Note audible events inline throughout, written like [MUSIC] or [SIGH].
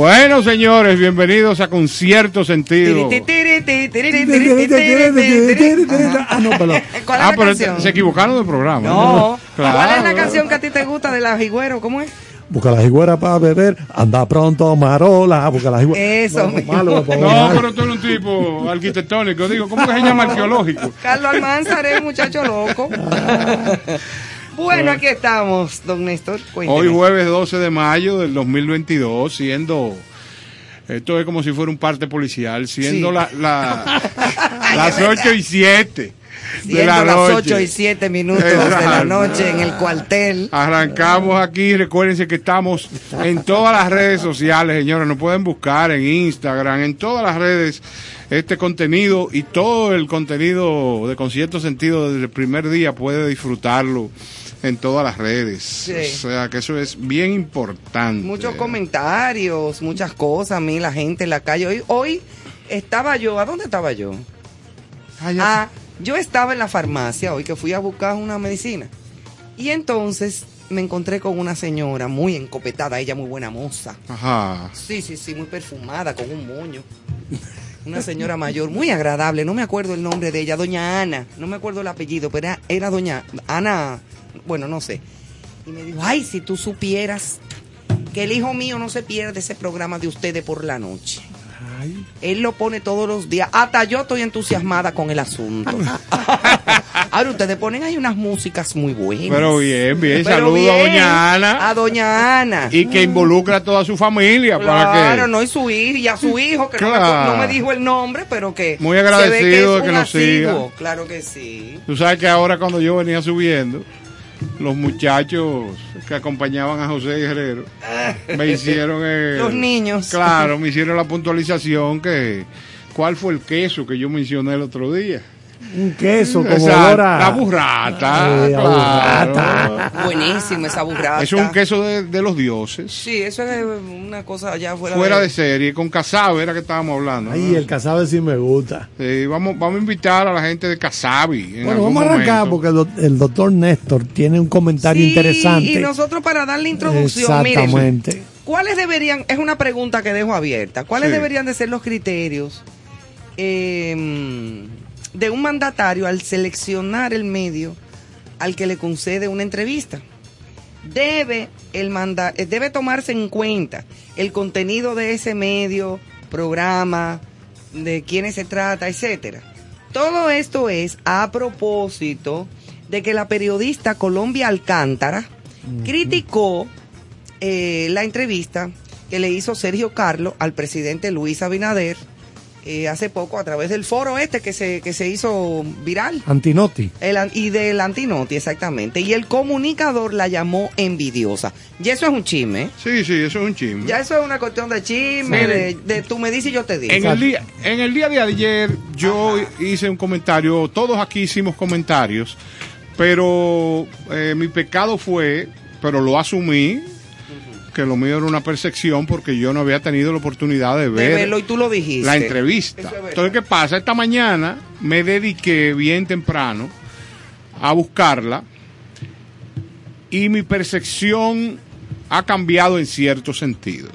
Bueno, señores, bienvenidos a Concierto Sentido. Ah, no, pero. ¿Cuál es Ah, la pero canción? se equivocaron del programa. No. Claro. ¿Cuál es la canción que a ti te gusta de la Jigüero? ¿Cómo es? Busca la jiguera para beber, anda pronto, Marola, busca la jiguera. Eso malo, No, mal. pero tú eres un tipo arquitectónico. Digo, ¿cómo que se llama arqueológico? Carlos Almanzar es un muchacho loco. Bueno, aquí estamos, don Néstor. Cuénteme. Hoy jueves 12 de mayo del 2022, siendo... Esto es como si fuera un parte policial, siendo Sí. la, la- [LAUGHS] las 8 y 7 de Siendo la las noche. 8 y 7 minutos de la noche en el cuartel. Arrancamos aquí, recuérdense que estamos en todas las redes sociales, señores, nos pueden buscar en Instagram, en todas las redes, este contenido y todo el contenido de Concierto Sentido desde el primer día puede disfrutarlo en todas las redes. Sí. O sea que eso es bien importante. Muchos comentarios, muchas cosas. A mí, la gente en la calle. Hoy, hoy estaba yo. ¿A dónde estaba yo? Ah, Ah, yo estaba en la farmacia hoy que fui a buscar una medicina. Y entonces me encontré con una señora muy encopetada, ella muy buena moza. Ajá. Sí, sí, sí, muy perfumada, con un moño. Una señora mayor, muy agradable, no me acuerdo el nombre de ella, doña Ana, no me acuerdo el apellido, pero era, era doña Ana, bueno, no sé. Y me dijo, ay, si tú supieras que el hijo mío no se pierde ese programa de ustedes por la noche. Él lo pone todos los días. Hasta yo estoy entusiasmada con el asunto. [LAUGHS] Ahora ustedes ponen ahí unas músicas muy buenas. Pero bien, bien, Pero saludo a doña Ana A doña Ana. y que involucra a toda su familia para Claro, que... no, y su hijo, y a su hijo, que no me- Claro. no, me, dijo el nombre, pero que. Muy se ve agradecido es de que nos siga. Claro que sí. Tú sabes que ahora cuando yo venía subiendo, los muchachos que acompañaban a José Guerrero me [LAUGHS] hicieron... el- Los niños. Claro, me hicieron la puntualización que... ¿Cuál fue el queso que yo mencioné el otro día? Un queso como Exacto, olor a- La burrata. Eh, claro. burrata. Buenísimo esa burrata. Eso es un queso de, de los dioses. Sí, eso es una cosa allá fuera, Fuera de serie, con casabe era que estábamos hablando. ¿no? Ay, el casabe sí me gusta. Sí, vamos, vamos a invitar a la gente de Casabi. en Bueno, vamos a arrancar momento. porque el, doc- el doctor Néstor tiene un comentario Sí, interesante. Y nosotros para darle introducción, miren, Exactamente. ¿cuáles deberían, es una pregunta que dejo abierta, ¿cuáles Sí. deberían de ser los criterios eh, de un mandatario al seleccionar el medio al que le concede una entrevista? Debe, el manda eh, debe tomarse en cuenta el contenido de ese medio, programa, de quiénes se trata, etcétera. Todo esto es a propósito de que la periodista Colombia Alcántara criticó eh, la entrevista que le hizo Sergio Carlos al presidente Luis Abinader eh, hace poco a través del foro este que se, que se hizo viral. Antinoti. El an- y del Antinoti, exactamente. Y el comunicador la llamó envidiosa. Y eso es un chisme. Sí, sí, eso es un chisme. Ya eso es una cuestión de chisme, Sí. de, de tú me dices y yo te digo. En el, día, en el día de ayer yo hice un comentario, todos aquí hicimos comentarios, pero eh, mi pecado fue, pero lo asumí, que lo mío era una percepción porque yo no había tenido la oportunidad de De ver verlo y tú lo dijiste. la entrevista. Es. Entonces, ¿qué pasa? Esta mañana me dediqué bien temprano a buscarla y mi percepción ha cambiado en cierto sentido.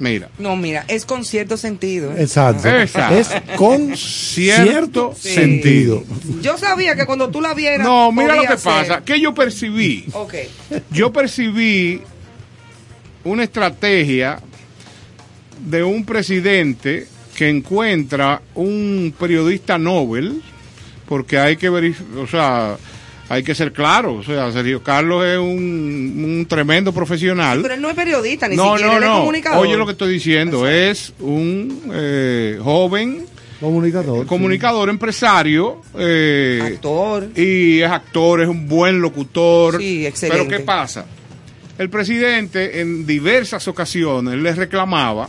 Mira, No, mira, es con cierto sentido. ¿eh? Exacto. Exacto. Es con [LAUGHS] Cierto cierto, Sí. sentido. Yo sabía que cuando tú la vieras. no, mira lo que ser. pasa, que yo percibí, Ok. yo percibí una estrategia de un presidente que encuentra un periodista Nobel, porque hay que verificar, o sea, hay que ser claro, o sea, Sergio Carlos es un, un tremendo profesional. Pero él no es periodista, ni no, siquiera no, él es no. comunicador. Oye lo que estoy diciendo, es un eh, joven Comunicador. comunicador, empresario, eh, Actor. y es actor, es un buen locutor. Sí, excelente. Pero ¿qué pasa? El presidente en diversas ocasiones le reclamaba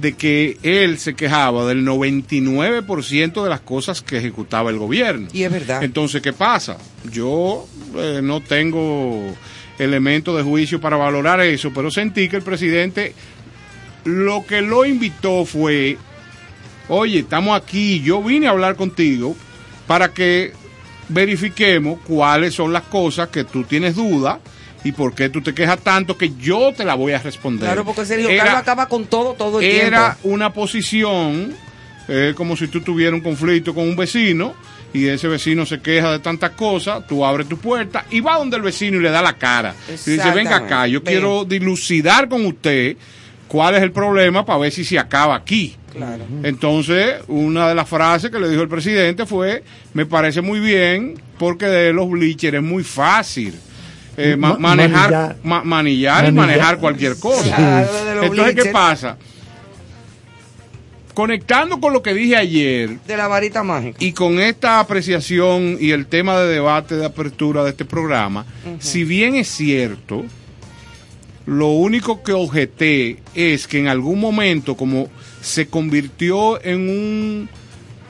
de que él se quejaba del 99% de las cosas que ejecutaba el gobierno. Y es verdad. Entonces, ¿qué pasa? Yo eh, no tengo elementos de juicio para valorar eso, pero sentí que el presidente lo que lo invitó fue, oye, estamos aquí, yo vine a hablar contigo para que verifiquemos cuáles son las cosas que tú tienes duda ¿Y por qué tú te quejas tanto que yo te la voy a responder? Claro, porque Sergio Era- Carlos acaba con todo, todo el era tiempo. una posición eh, como si tú tuvieras un conflicto con un vecino y ese vecino se queja de tantas cosas, tú abres tu puerta y va donde el vecino y le da la cara. Y dice, venga acá, yo Ven. quiero dilucidar con usted cuál es el problema para ver si se acaba aquí. Claro. Entonces, una de las frases que le dijo el presidente fue, me parece muy bien porque de los bleachers es muy fácil. Eh, ma- Ma- manejar, manillar. ma- manillar y manejar cualquier cosa. Entonces, ¿qué pasa? Conectando con lo que dije ayer De la varita mágica. y con esta apreciación y el tema de debate de apertura de este programa, si bien es cierto, lo único que objeté es que en algún momento, como se convirtió en un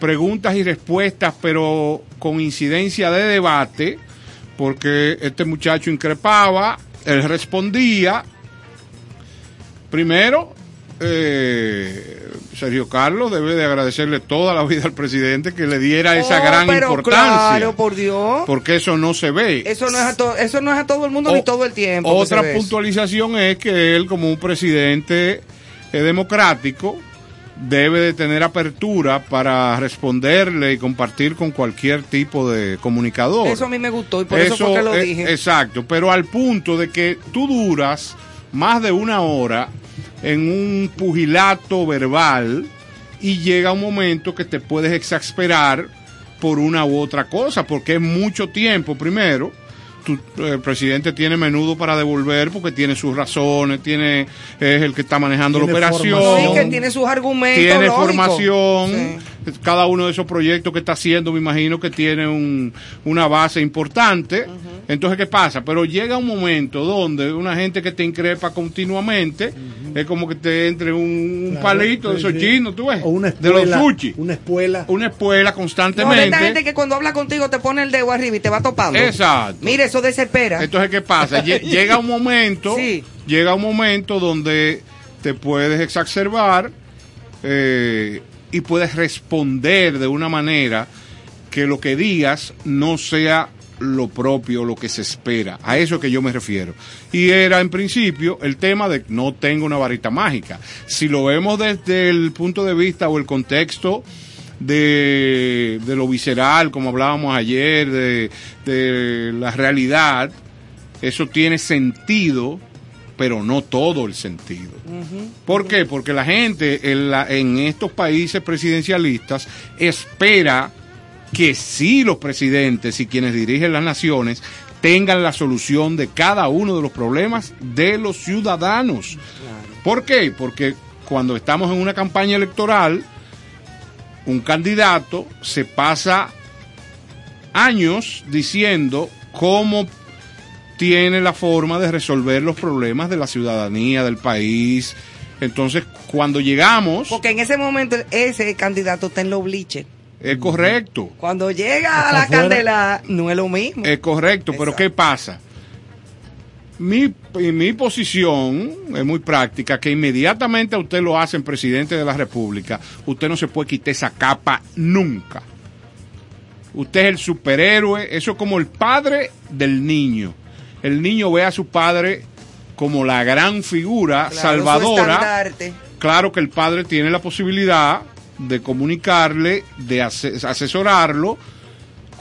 preguntas y respuestas, pero con incidencia de debate, porque este muchacho increpaba, él respondía. Primero, eh, Sergio Carlos debe de agradecerle toda la vida al presidente que le diera esa Oh, gran pero importancia. Claro, por Dios. Porque eso no se ve. Eso no es a todo, eso no es a todo el mundo O- ni todo el tiempo. Otra puntualización es que él, como un presidente eh, democrático, debe de tener apertura para responderle y compartir con cualquier tipo de comunicador. Eso a mí me gustó y por eso, fue que lo eh, dije. Exacto, pero al punto de que tú duras más de una hora en un pugilato verbal y llega un momento que te puedes exasperar por una u otra cosa, porque es mucho tiempo primero. Tu- el presidente tiene menudo para devolver porque tiene sus razones, tiene es el que está manejando Tiene la operación que tiene sus argumentos. tiene formación, Sí. Cada uno de esos proyectos que está haciendo, me imagino que tiene un- una base importante. Entonces, ¿qué pasa? Pero llega un momento donde una gente que te increpa continuamente, es como que te entre un, un Claro, palito de esos sí. chinos, tú ves, O una de los espuela. sushi, Una espuela. una espuela No, constantemente. esta gente que cuando habla contigo te pone el dedo arriba y te va topando. Exacto. Mire, eso desespera. Entonces, ¿qué pasa? Lle- [LAUGHS] llega un momento, Sí. llega un momento donde te puedes exacerbar eh, y puedes responder de una manera que lo que digas no sea lo propio, lo que se espera. A eso que yo me refiero. Y era en principio el tema de no tengo una varita mágica. Si lo vemos desde el punto de vista o el contexto de, de lo visceral, como hablábamos ayer, de, de la realidad, eso tiene sentido, pero no todo el sentido. ¿Por qué? Porque la gente en, la- en estos países presidencialistas espera que sí los presidentes y quienes dirigen las naciones tengan la solución de cada uno de los problemas de los ciudadanos. ¿Por qué? Porque cuando estamos en una campaña electoral, un candidato se pasa años diciendo cómo tiene la forma de resolver los problemas de la ciudadanía, del país. Entonces, cuando llegamos, Porque en ese momento ese candidato está en los bliches. es correcto, Cuando llega a la afuera. candela, no es lo mismo. es correcto, pero. ¿qué pasa? Mi, mi posición es muy práctica, que inmediatamente a usted lo hacen presidente de la República, usted no se puede quitar esa capa nunca. Usted es el superhéroe, eso es como el padre del niño. El niño ve a su padre como la gran figura Claro, salvadora. Claro que el padre tiene la posibilidad de comunicarle, de ase- asesorarlo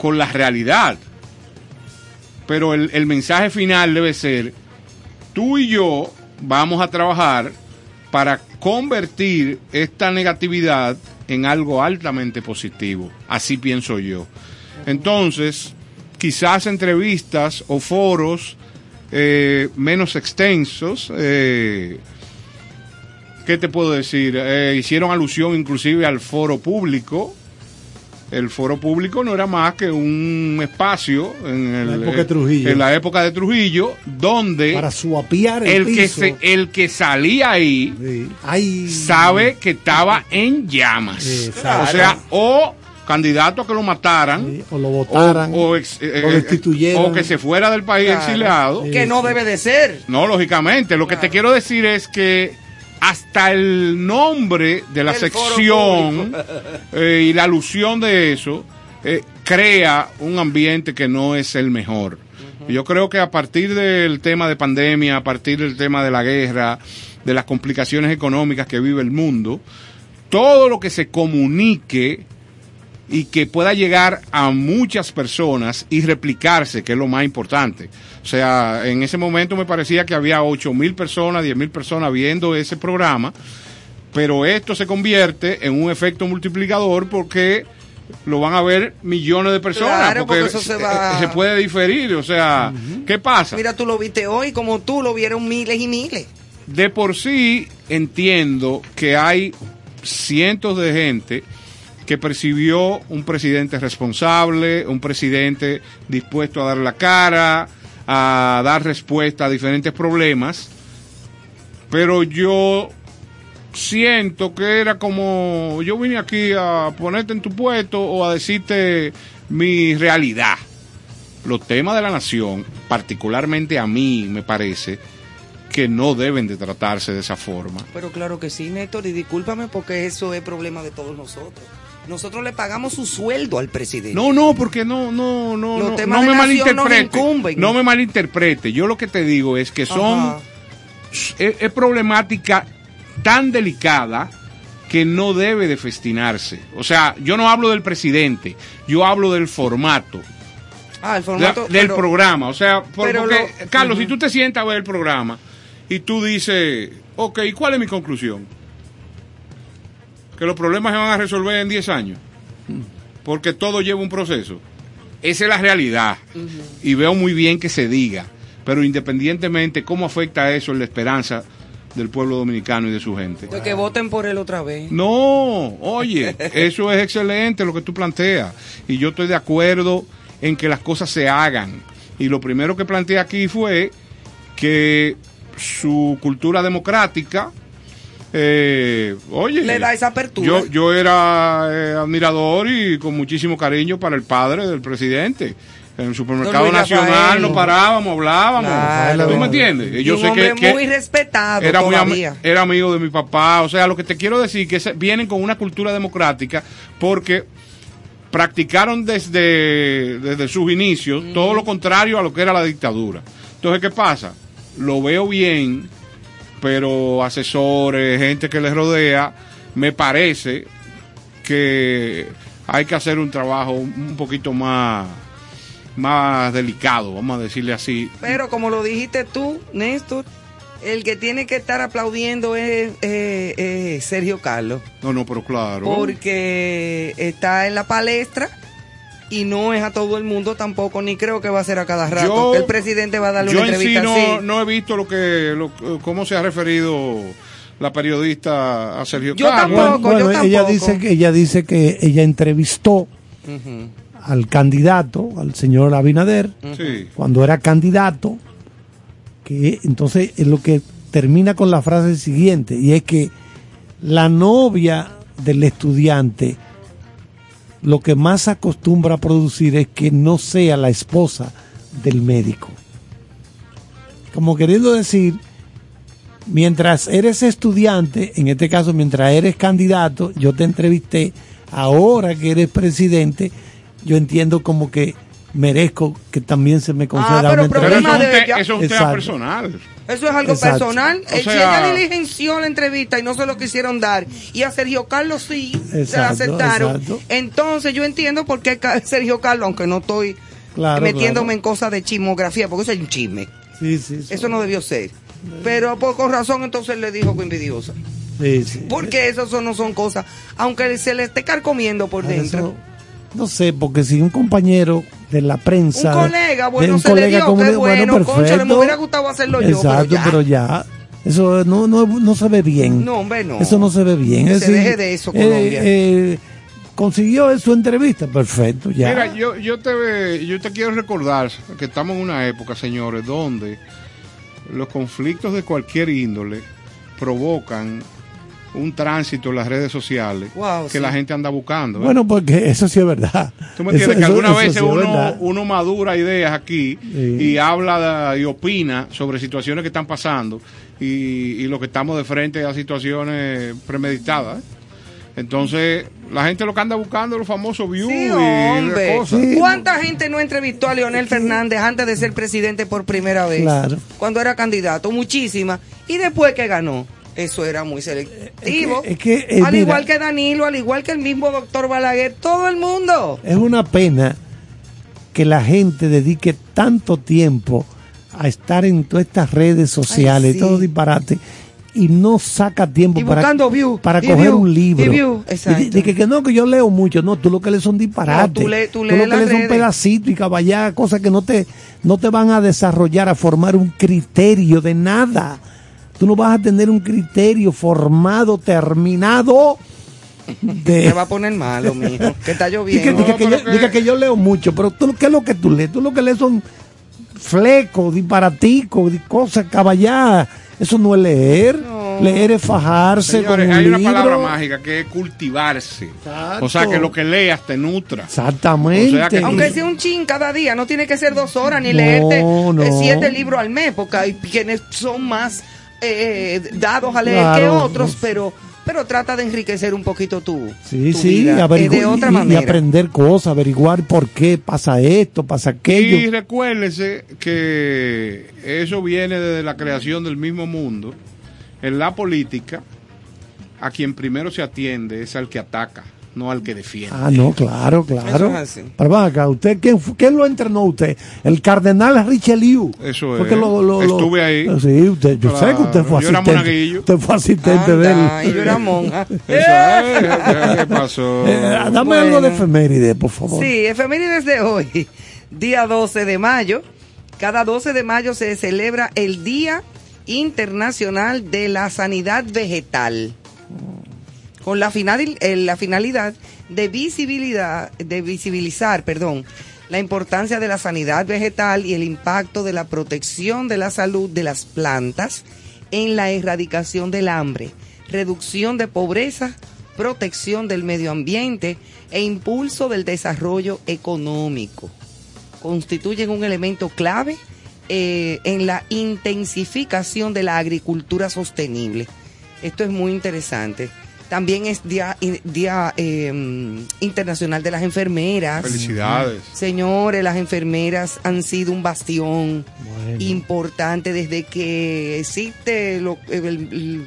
con la realidad. Pero el, el mensaje final debe ser, tú y yo vamos a trabajar para convertir esta negatividad en algo altamente positivo. Así pienso yo. Entonces, quizás entrevistas o foros eh, menos extensos, eh, ¿qué te puedo decir? Eh, hicieron alusión inclusive al foro público. El foro público no era más que un espacio en, el- La época de Trujillo. en la época de Trujillo, donde Para suapiar el, el que, se, el que salía ahí Sí. Sabe que estaba en llamas. Exacto. O sea, o candidato a que lo mataran, Sí, O lo votaran. o, o ex- eh, lo eh, destituyeran. o que se fuera del país Claro. exiliado. Sí. Que no debe de ser. No, lógicamente. Lo que te quiero decir es que hasta el nombre de la El sección eh, y la alusión de eso eh, crea un ambiente que no es el mejor. Yo creo que a partir del tema de pandemia, a partir del tema de la guerra, de las complicaciones económicas que vive el mundo, todo lo que se comunique y que pueda llegar a muchas personas y replicarse, que es lo más importante. O sea, en ese momento me parecía que había ocho mil personas, diez mil personas viendo ese programa, pero esto se convierte en un efecto multiplicador porque lo van a ver millones de personas. Claro, porque, porque eso se va- se puede diferir. O sea, ¿qué pasa? Mira, tú lo viste hoy, como tú lo vieron miles y miles. de por sí entiendo que hay cientos de gente que percibió un presidente responsable, un presidente dispuesto a dar la cara, a dar respuesta a diferentes problemas, pero yo siento que era como yo vine aquí a ponerte en tu puesto o a decirte mi realidad. Los temas de la nación, particularmente a mí me parece, que no deben de tratarse de esa forma. Pero claro que sí, Néstor, y discúlpame porque eso es problema de todos nosotros. Nosotros le pagamos su sueldo al presidente. No, no, porque no, no, no, Los no, temas no de me malinterprete. No me malinterprete. Yo lo que te digo es que son es, es problemática tan delicada que no debe de festinarse. O sea, yo no hablo del presidente, yo hablo del formato, Ah, el formato. del pero- programa. O sea, por- porque, lo- Carlos, si tú te sientas a ver el programa y tú dices, ok, ¿cuál es mi conclusión? Que los problemas se van a resolver en 10 años. Porque todo lleva un proceso. Esa es la realidad. Y veo muy bien que se diga. Pero independientemente, ¿cómo afecta eso en la esperanza del pueblo dominicano y de su gente? De que voten por él otra vez. No, oye, [LAUGHS] eso es excelente lo que tú planteas. Y yo estoy de acuerdo en que las cosas se hagan. Y lo primero que planteé aquí fue que su cultura democrática, eh, oye, Le da esa apertura. yo, yo era eh, admirador y con muchísimo cariño para el padre del presidente. En el supermercado nacional nos parábamos, hablábamos. Claro. ¿Tú me entiendes? Yo un sé que, hombre que- muy respetado era, muy amigo de mi papá. O sea, lo que te quiero decir que vienen con una cultura democrática porque practicaron desde, desde sus inicios todo lo contrario a lo que era la dictadura. Entonces, ¿qué pasa? Lo veo bien, pero asesores, gente que les rodea, me parece que hay que hacer un trabajo un poquito más, más delicado, vamos a decirle así, Pero como lo dijiste tú, Néstor, el que tiene que estar aplaudiendo es eh, eh, Sergio Carlos. No, no, pero claro. Porque está en la palestra y no es a todo el mundo tampoco, ni creo que va a ser a cada rato. Yo- el presidente va a darle Yo una en sí entrevista no, así. no he visto lo que, lo- cómo se ha referido la periodista a Sergio Yo Carlos. tampoco. Bueno, yo ella tampoco. dice que ella dice que ella entrevistó al candidato, al señor Abinader, cuando era candidato, que entonces es lo que termina con la frase siguiente, y es que la novia del estudiante lo que más acostumbra a producir es que no sea la esposa del médico. Como queriendo decir, mientras eres estudiante, en este caso mientras eres candidato, yo te entrevisté, ahora que eres presidente, yo entiendo como que merezco que también se me conceda Ah, pero una Pero eso problema es un, de te- ella. eso es un tema personal. Eso es algo Exacto. personal. O Eh, si sea- ella diligenció la entrevista y no se lo quisieron dar, y a Sergio Carlos sí se la aceptaron, exacto. entonces yo entiendo por qué [LAUGHS] Sergio Carlos, aunque no estoy Claro, metiéndome claro. en cosas de chismografía, porque eso es un chisme. Sí, sí, sí. Eso no debió ser. Pero por con razón entonces le dijo que envidiosa. Sí, sí. Porque eso son- no son cosas, aunque se le esté carcomiendo por Por dentro. eso, no sé, porque si un compañero de la Un prensa. colega, de- bueno, un se le colega dio, como qué de- bueno, concha, le perfecto. me hubiera gustado hacerlo yo, Exacto, pero ya. pero ya. Eso no, no, no se ve bien. No, hombre, no. Eso no se ve bien. Que Es se decir, deje de eso, eh, Colombia. eh, consiguió su entrevista, perfecto, ya. Mira, yo, yo, te, yo te quiero recordar que estamos en una época, señores, donde los conflictos de cualquier índole provocan un tránsito en las redes sociales Wow, que sí. la gente anda buscando. ¿eh? bueno, porque eso sí es verdad. Tú me Eso- entiendes que algunas veces sí uno, uno madura ideas aquí Sí. y habla y opina sobre situaciones que están pasando y, y lo que estamos de frente a situaciones premeditadas. ¿eh? Entonces, la gente lo que anda buscando los famosos views Sí, y cosas. Sí. ¿Cuánta gente no entrevistó a Leonel Fernández antes de ser presidente por primera vez? Claro. Cuando era candidato, muchísima. Y después que ganó, eso era muy selectivo. Es que- es que, eh, al mira. igual que Danilo, al igual que el mismo doctor Balaguer, todo el mundo. Es una pena que la gente dedique tanto tiempo a estar en todas estas redes sociales, Ay, sí. todo disparate, y no saca tiempo Y para, view, para y coger view, un libro. y view, que, que no, que yo leo mucho. No, tú lo que lees son disparates. No, tú tú lo que lees son pedacitos y caballar, cosas que no te, no te van a desarrollar, a formar un criterio de nada. Tú no vas a tener un criterio formado, terminado. De, Te va a poner malo, mijo. Que está [LAUGHS] Dice, lloviendo. dice que, yo, que- dice que yo leo mucho, pero tú, ¿qué es lo que tú lees? Tú lo que lees son flecos, disparaticos, di- cosas caballadas. Eso no es leer. No. Leer es fajarse Señores, con un hay una libro. palabra mágica que es cultivarse. Exacto. O sea, que lo que leas te nutra. Exactamente. O sea que tú- Aunque sea un chin cada día, no tiene que ser dos horas ni No, leerte no. siete libros al mes, porque hay quienes son más eh, dados a leer Claro. que otros, pero pero trata de enriquecer un poquito tu, Sí, tu sí, vida, eh, de otra y- y, manera. aprender cosas, averiguar por qué pasa esto, pasa Y aquello. recuérdese que eso viene desde la creación del mismo mundo. En la política, a quien primero se atiende es al que ataca, no al que defiende. Ah, no, claro, claro. Eso es así. Pero acá, ¿usted quién, quién lo entrenó usted? El cardenal Richelieu. Eso es. que lo- lo- lo- Estuve ahí. Sí, usted, yo sé que usted fue yo era asistente. monaguillo. Usted fue asistente de él. Yo era monja. Eso es, ¿Qué pasó? [LAUGHS] Eh, dame Bueno. algo de efeméride, por favor. Sí, efemérides de hoy, [LAUGHS] día 12 de mayo. Cada 12 de mayo se celebra el Día Internacional de la Sanidad Vegetal. Con eh, la finalidad de visibilidad, de visibilizar, perdón, la importancia de la sanidad vegetal y el impacto de la protección de la salud de las plantas en la erradicación del hambre, reducción de pobreza, protección del medio ambiente e impulso del desarrollo económico. Constituyen un elemento clave eh, en la intensificación de la agricultura sostenible. Esto es muy interesante. También es Día, día eh, Internacional de las Enfermeras. Felicidades. Señores, las enfermeras han sido un bastión Bueno. importante desde que existe lo- el- el-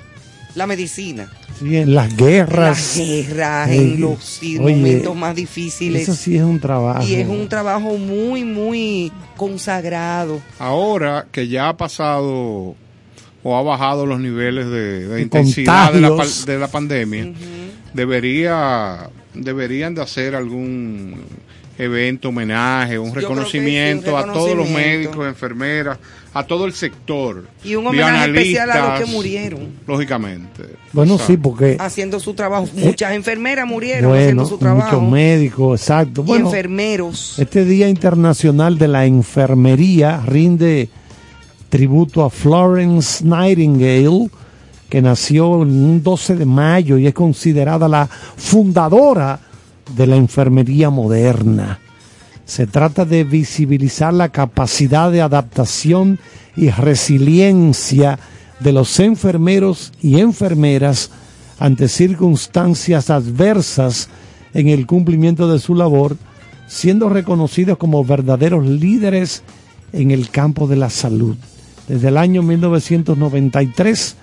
la medicina. Sí, en las En guerras. las guerras, en los oye, momentos más difíciles. Eso sí es un trabajo. Y es un trabajo muy, muy consagrado. Ahora que ya ha pasado o ha bajado los niveles de, intensidad de la, de la pandemia, debería deberían de hacer algún evento, homenaje, un sí, reconocimiento a todos los médicos, enfermeras, a todo el sector. Y un homenaje especial a los que murieron Lógicamente. Bueno, O sea, sí, porque. haciendo su trabajo. Muchas enfermeras murieron Eh, Bueno, haciendo su trabajo. muchos médicos, exacto. y Bueno, enfermeros. Este Día Internacional de la Enfermería rinde tributo a Florence Nightingale, que nació en un 12 de mayo y es considerada la fundadora de la enfermería moderna. Se trata de visibilizar la capacidad de adaptación y resiliencia de los enfermeros y enfermeras ante circunstancias adversas en el cumplimiento de su labor, siendo reconocidos como verdaderos líderes en el campo de la salud. Desde el año 1993,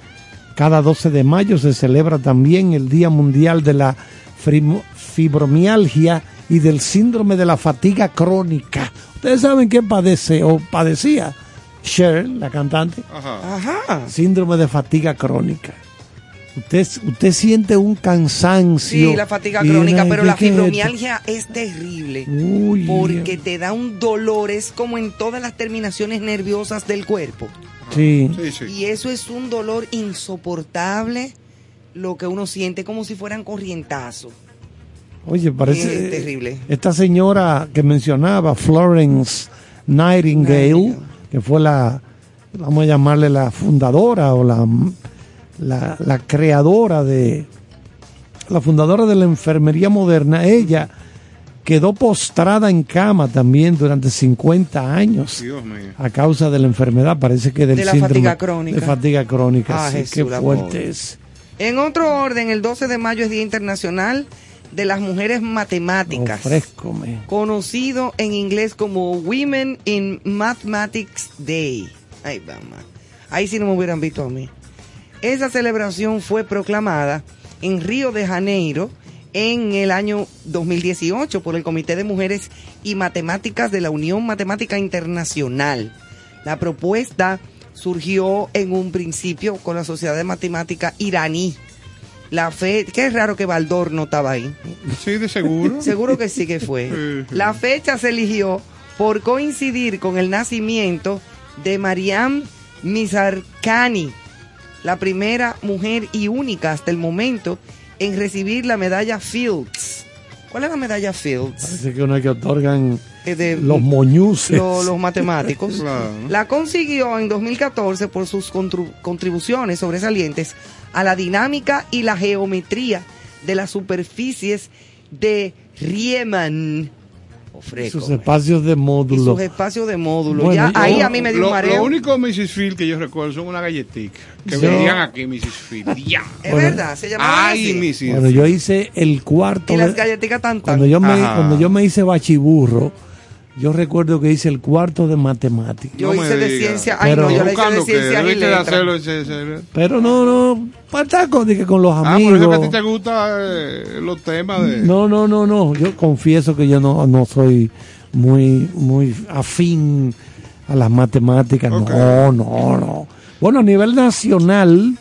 cada 12 de mayo se celebra también el Día Mundial de la Frimo- Fibromialgia y del Síndrome de la Fatiga Crónica. ¿Ustedes saben qué padece o padecía Cher, la cantante? Ajá. Ajá. Síndrome de fatiga crónica. Usted, usted siente un cansancio. Sí, la fatiga crónica, pero ¿qué- la fibromialgia es terrible. Uy, Porque te da un dolor, es como en todas las terminaciones nerviosas del cuerpo. Sí. Sí, sí. Y eso es un dolor insoportable, lo que uno siente como si fueran corrientazos. Oye, parece. Es terrible. Esta señora que mencionaba, Florence Nightingale, Nightingale. que fue la, vamos a llamarle la fundadora o la, la, la creadora de. La fundadora de la enfermería moderna, ella quedó postrada en cama también durante 50 años. Dios mío. a causa de la enfermedad, parece que del De la síndrome fatiga crónica. de fatiga crónica. Ah, sí, Jesús, qué fuerte es. En otro orden, el 12 de mayo es Día Internacional de las Mujeres Matemáticas. Conocido en inglés como Women in Mathematics Day. Ay, mamá. Ahí sí no me hubieran visto a mí. Esa celebración fue proclamada en Río de Janeiro en el año 2018 por el Comité de Mujeres y Matemáticas de la Unión Matemática Internacional. La propuesta surgió en un principio con la Sociedad de Matemática iraní. La fe, qué raro que Baldor no estaba ahí. Sí, de seguro. [LAUGHS] Seguro que sí que fue. La fecha se eligió por coincidir con el nacimiento de Mariam Mizarkani, la primera mujer y única hasta el momento en recibir la medalla Fields. ¿Cuál es la medalla Fields? Parece que una que otorgan de- los moñuces. lo- los matemáticos. [LAUGHS] Claro. La consiguió en 2014 por sus contribuciones sobresalientes a la dinámica y la geometría de las superficies de Riemann. Ofreco, sus espacios de y módulo. sus espacios de módulo. Bueno, ya yo- ahí a mí me dio lo, un mareo. Lo único Mrs. Phil que yo recuerdo son una galletica que Yo- venían aquí, Mrs. Phil. Ya. [LAUGHS] es bueno. verdad, se llamaba Ay, así. Mrs. Bueno, yo hice el cuarto. Y las galletitas tan tan. cuando yo me cuando yo me hice bachiburro, yo recuerdo que hice el cuarto de matemáticas. Yo No hice de diga. ciencia. Ay, Pero- no, yo le hice de ciencia y hacerlo ese- ese- Pero no, no, pataco de que con los Ah, por eso que a amigos. ti te gustan los temas de... No, no, no, no. Yo confieso que yo no, no soy muy, muy afín a las matemáticas. No, no, no. Bueno, a nivel nacional,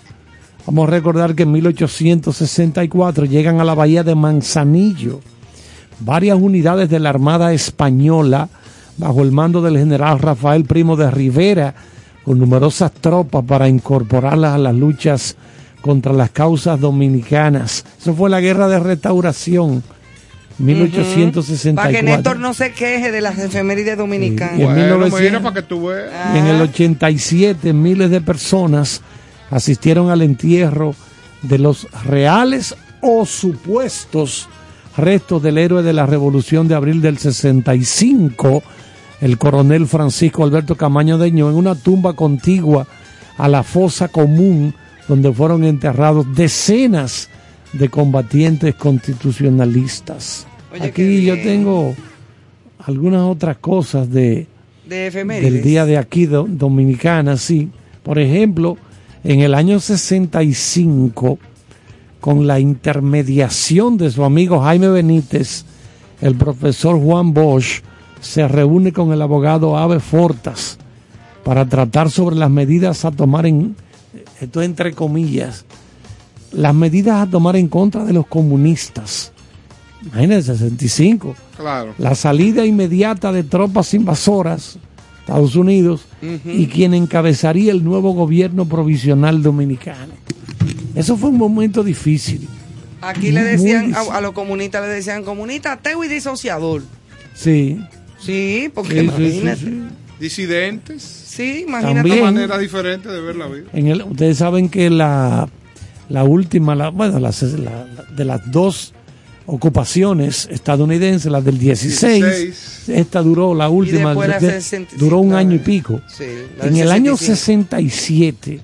vamos a recordar que en 1864 llegan a la bahía de Manzanillo varias unidades de la Armada Española bajo el mando del general Rafael Primo de Rivera, con numerosas tropas para incorporarlas a las luchas contra las causas dominicanas. Eso fue la guerra de restauración, 1864. Para que Néstor no se queje de las efemérides dominicanas. Y en Bueno, 1900 mira para que tú veas. y en el 87 miles de personas asistieron al entierro de los reales o supuestos restos del héroe de la Revolución de Abril del 65, el coronel Francisco Alberto Camaño Deño, en una tumba contigua a la fosa común donde fueron enterrados decenas de combatientes constitucionalistas. Oye, Aquí yo tengo algunas otras cosas de, del día de aquí do- dominicana, sí. Por ejemplo, en el año 65, con la intermediación de su amigo Jaime Benítez, el profesor Juan Bosch se reúne con el abogado Ave Fortas para tratar sobre las medidas a tomar en, esto entre comillas, las medidas a tomar en contra de los comunistas. Imagínense, 65 Claro. la salida inmediata de tropas invasoras, Estados Unidos, y quien encabezaría el nuevo gobierno provisional dominicano. Eso fue un momento difícil. Aquí le decían, a, a los comunistas le decían comunista, ateo y disociador. Sí. Sí, porque Sí, sí, sí, imagínate. Sí, sí. Disidentes. imagínate. También. Una manera diferente de ver la vida. En el, ustedes saben que la, la última, la, bueno, las- la- la- de las dos ocupaciones estadounidenses, la del 16, 16. esta duró, la última, después la de- 60, duró un año y pico. En el año 65. 67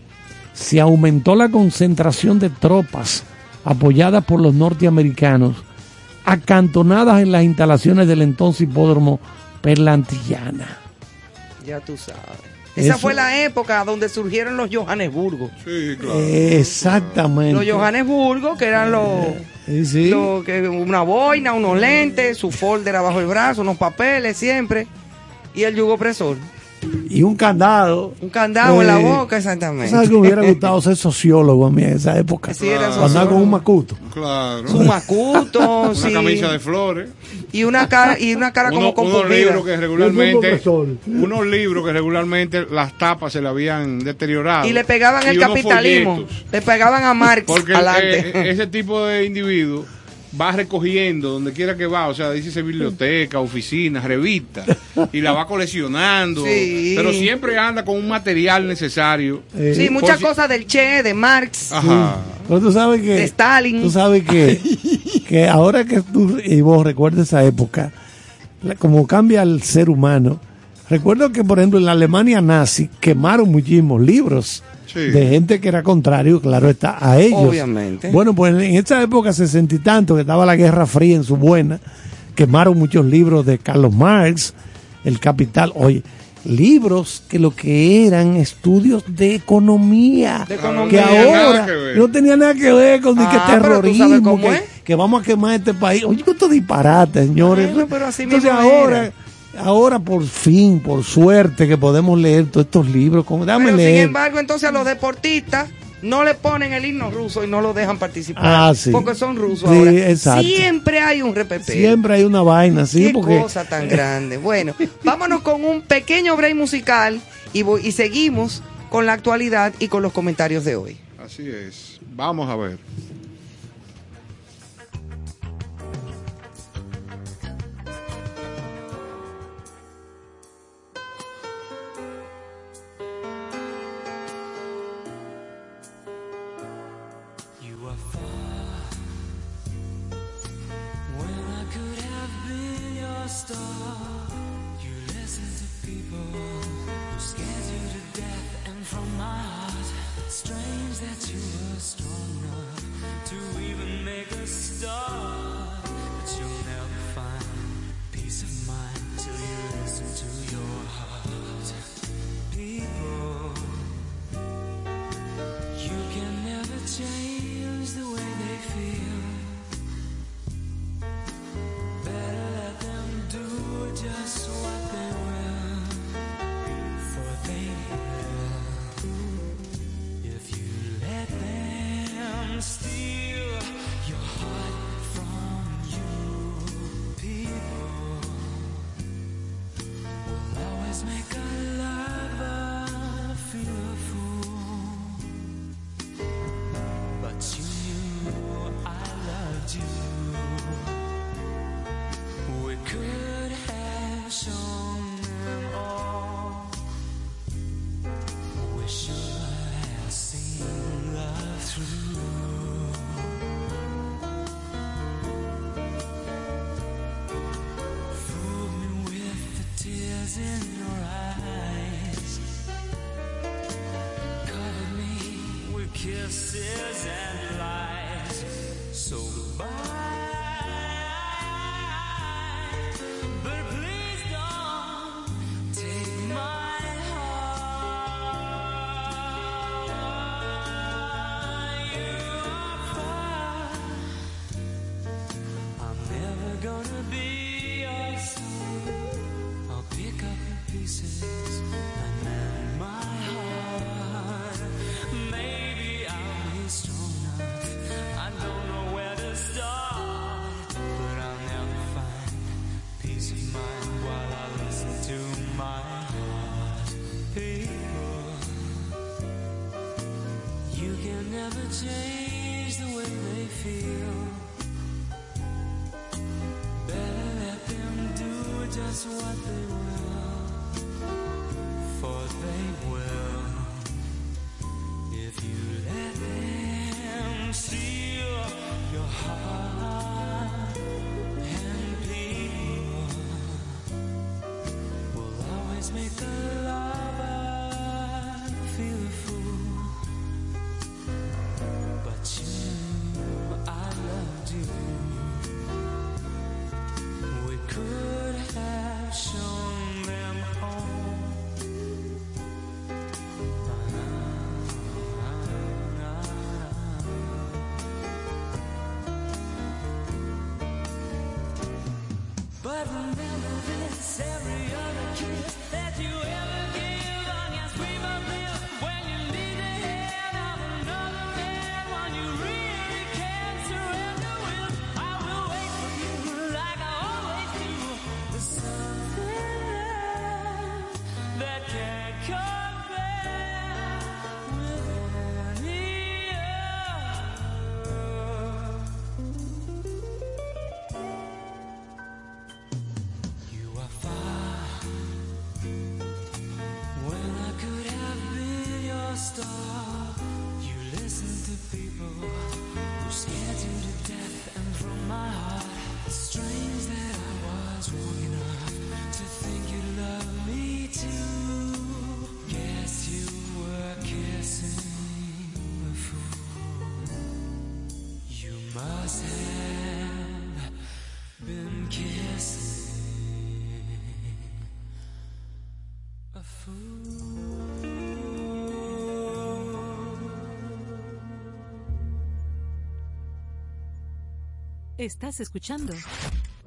se aumentó la concentración de tropas apoyadas por los norteamericanos acantonadas en las instalaciones del entonces hipódromo Perlantillana. Ya tú sabes. Esa Eso- fue la época donde surgieron los Johannesburgo. Sí, claro. Exactamente. Los Johannesburgo, que eran los, Sí, sí. los que una boina, unos lentes, su folder abajo el brazo, unos papeles siempre, y el yugo opresor. Y un candado. Un candado en la Eh, boca, exactamente. ¿Sabes que me hubiera gustado ser sociólogo a mí en esa época? Sí, era Andar con un macuto. Claro. Su macuto, Una sí. camisa de flores. y una cara y una cara Uno- como unos compungida. libros que regularmente unos libros que regularmente las tapas se le habían deteriorado Y le pegaban Y el unos capitalismo. folletos. Le pegaban a Marx porque adelante. eh, ese tipo de individuo va recogiendo donde quiera que va, o sea, dice biblioteca, oficinas, revistas, y la va coleccionando, Sí. pero siempre anda con un material necesario. Sí, muchas si- cosas del Che, de Marx, Ajá. Pero tú sabes que. de Stalin. Tú sabes que, [LAUGHS] que ahora que tú y vos recuerdas esa época, la- como cambia el ser humano, Recuerdo que, por ejemplo, en la Alemania nazi quemaron muchísimos libros Sí. de gente que era contrario, claro está, a ellos. Obviamente. Bueno, pues en esa época, sesenta y tanto, que estaba la Guerra Fría en su buena, quemaron muchos libros de Carlos Marx, El Capital. Oye, libros que lo que eran estudios de economía, De economía. que ahora que no tenía nada que ver con ni que Ah, sabes terrorismo, que, que vamos a quemar este país. Oye, cuánto disparate, señores. Bueno, pero así Entonces ahora, era. Ahora por fin, por suerte, que podemos leer todos estos libros. Como, dame Pero sin leer. embargo, entonces a los deportistas no le ponen el himno ruso y no lo dejan participar. Ah, sí. Porque son rusos Sí, ahora. exacto. Siempre hay un repeteo. Siempre hay una vaina, sí, Qué porque cosa tan grande. Bueno, vámonos con un pequeño break musical y, voy- y seguimos con la actualidad y con los comentarios de hoy. Así es. Vamos a ver. In your eyes covered me with kisses and lies. So goodbye. Estás escuchando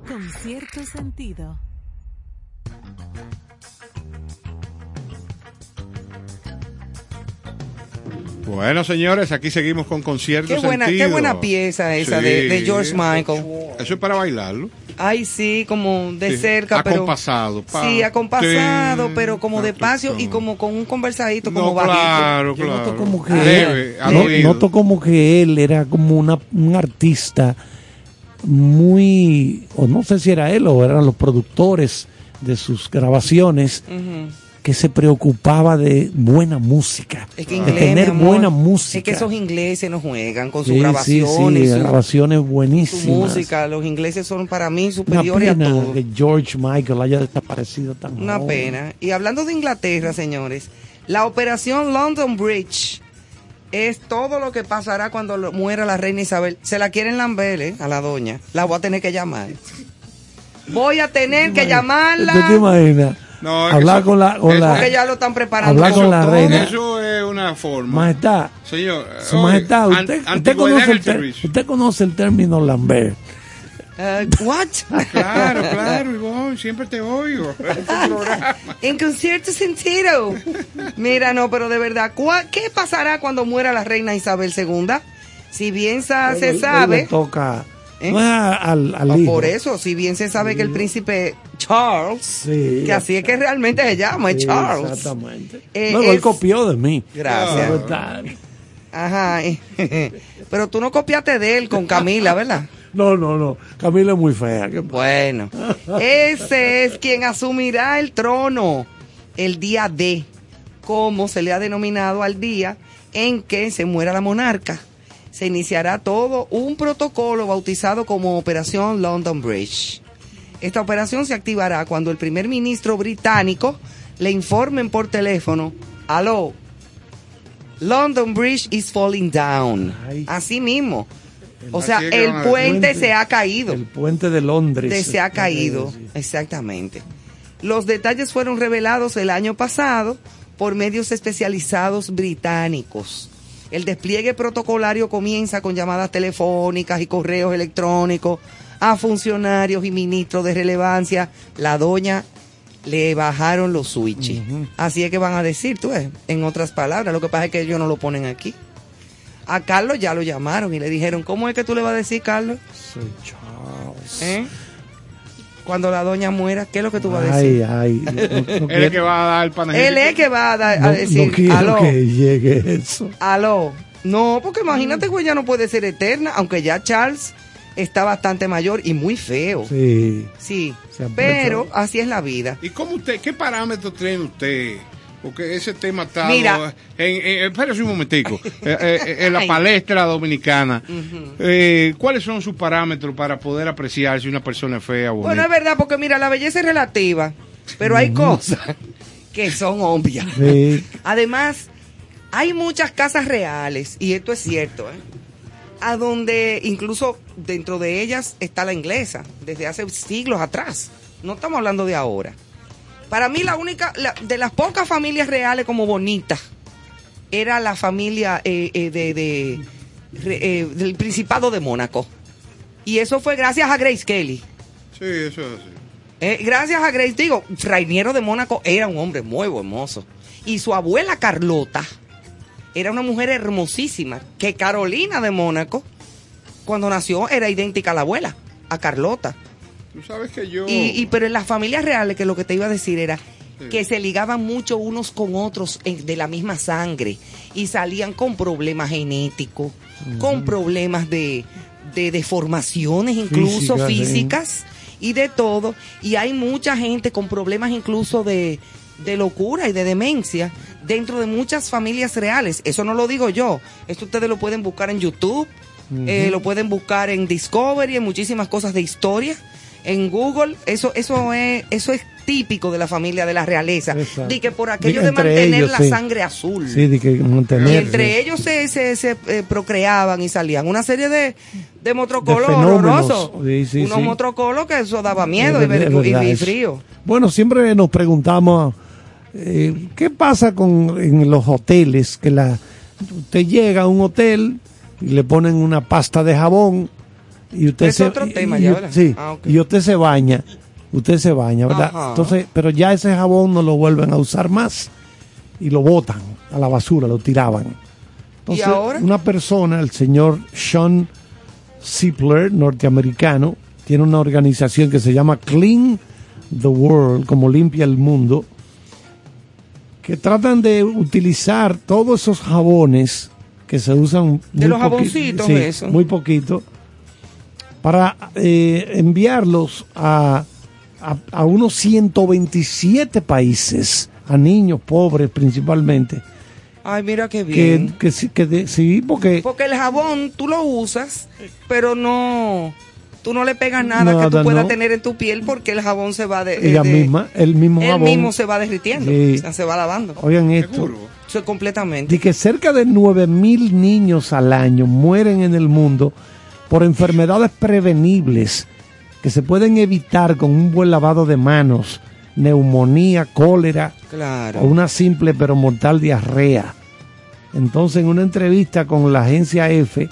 con cierto sentido. Bueno, señores, aquí seguimos con conciertos. Qué buena, qué sentido. buena pieza esa de, de George Michael. Eso es para bailarlo. Ay, sí, como de Sí, cerca, pero... acompasado, pa- Sí, acompasado, pero como despacio y como con un conversadito No, como bajito. claro, Yo claro. noto como que no- oído. noto como que él era como una, un artista muy, o no sé si era él o eran los productores de sus grabaciones, que se preocupaba de buena música, Es que de tener buena música. Es que esos ingleses no juegan con sus Sí, grabaciones, sí, sí, su- grabaciones su, buenísimas. música. Los ingleses son para mí Una superiores a pena todo. que George Michael haya desaparecido tan Una joven. pena. Y hablando de Inglaterra, señores, la operación London Bridge es todo lo que pasará cuando lo- muera la reina Isabel. Se la quieren lamber, ¿eh? A la doña. La voy a tener que llamar. Voy a tener que ¿Tú te llamarla imaginas? No, Hablar eso- con la, con eso- la porque ya lo están preparando. Hablar con la reina. Eso es una forma. majestad. Señor, Su majestad, usted, conoce el ter- usted conoce el término Lambert. Eh, what? Claro, claro, Ivonne, siempre te oigo. [LAUGHS] Programa. En con cierto sentido. Mira, no, pero de verdad, ¿cuál- ¿qué pasará cuando muera la reina Isabel II? Si bien sa- se Él- él sabe, le toca ¿Eh? no es a- al, al o hijo. por eso, si bien se sabe que el príncipe Charles, Sí. que así es que realmente se llama, es Charles. Exactamente. Eh, Luego él copió de mí. Gracias. Ajá. eh, [LAUGHS] Pero tú no copiaste de él con [LAUGHS] Camila, ¿verdad? No, no, no. Camila es muy fea. Bueno, ese es quien asumirá el trono el día D, como se le ha denominado al día en que se muera la monarca. Se iniciará todo un protocolo bautizado como Operación London Bridge. Esta operación se activará cuando el primer ministro británico le informen por teléfono, aló, London Bridge is falling down. Así mismo. O sea, el puente se ha caído El puente de Londres. de se ha caído. Sí. Exactamente. Los detalles fueron revelados el año pasado por medios especializados británicos. El despliegue protocolario comienza con llamadas telefónicas y correos electrónicos a funcionarios y ministros de relevancia. La doña le bajaron los switches. Así es que van a decir, tú ves, en otras palabras. Lo que pasa es que ellos no lo ponen aquí. A Carlos ya lo llamaron y le dijeron, ¿cómo es que tú le vas a decir, Carlos? Soy Charles. ¿Eh? Cuando la doña muera, ¿qué es lo que tú vas a decir? Ay, ay. No, no [LAUGHS] Él es quiero- que va a dar el panegírico. Él es que va a, dar- no- a no decir, quiero aló, que llegue eso. aló. No, porque imagínate que ella no puede ser eterna, aunque ya Charles está bastante mayor y muy feo. Sí, Sí. Pero así es la vida. ¿Y cómo usted, qué parámetros tiene usted? Porque ese tema está Mira. en, en, espérese un momentico, [LAUGHS] Eh, eh, en la palestra dominicana. eh, ¿Cuáles son sus parámetros para poder apreciar si una persona es fea o bonita? Bueno, es verdad, porque mira, la belleza es relativa, pero hay cosas que son obvias. Sí. Además, hay muchas casas reales, y esto es cierto, ¿eh? a donde incluso dentro de ellas está la inglesa, desde hace siglos atrás. No estamos hablando de ahora. Para mí la única, la- de las pocas familias reales como bonitas, era la familia eh, eh, de, de- re- eh, del Principado de Mónaco. Y eso fue gracias a Grace Kelly. Sí, eso es así. Gracias a Grace, digo, Rainiero de Mónaco era un hombre muy hermoso. Y su abuela Carlota era una mujer hermosísima, que Carolina de Mónaco, cuando nació, era idéntica a la abuela, a Carlota. Tú sabes que yo... Y, y- pero en las familias reales, que lo que te iba a decir era Sí. que se ligaban mucho unos con otros en- de la misma sangre y salían con problemas genéticos, con problemas de, de deformaciones incluso físicas y de todo. Y hay mucha gente con problemas incluso de, de locura y de demencia dentro de muchas familias reales. Eso no lo digo yo. Esto ustedes lo pueden buscar en YouTube, eh, lo pueden buscar en Discovery, en muchísimas cosas de historia. En Google, eso, eso es, eso es típico de la familia de la realeza. Exacto. Di que por aquello de mantener ellos, la sí. sangre azul. Sí, de que Y mantener. entre ellos se, se, se, eh, procreaban y salían una serie de, de motrocolos De horrorosos. Sí, Unos motrocolos que eso daba miedo y, verdad, y- y frío. Bueno, siempre nos preguntamos eh, qué pasa con en los hoteles que la usted llega a un hotel y le ponen una pasta de jabón y usted Es se otro tema y- ya, y- ¿verdad? sí, Ah, y usted se baña, usted se baña, ¿verdad? Ajá. Entonces, pero ya ese jabón no lo vuelven a usar más y lo botan a la basura, lo tiraban. Entonces, ahora? una persona, el señor Sean Zipler, norteamericano, tiene una organización que se llama Clean the World, como limpia el mundo, que tratan de utilizar todos esos jabones que se usan De muy los jaboncitos, sí, eso. muy poquito, para eh, enviarlos a, a, a unos 127 países, a niños pobres principalmente, Ay, mira qué que, bien. que, sí- que de- sí, porque Porque el jabón tú lo usas, pero no, tú no le pegas nada, que tú puedas no. tener en tu piel porque el jabón se va de, ella de- misma, el mismo jabón. mismo se va derritiendo, Sí. o sea, se va lavando. Oigan esto. Seguro. Eso es completamente. de que cerca de 9 mil niños al año mueren en el mundo por enfermedades prevenibles que se pueden evitar con un buen lavado de manos, neumonía, cólera Claro. o una simple pero mortal diarrea. Entonces, en una entrevista con la agencia F,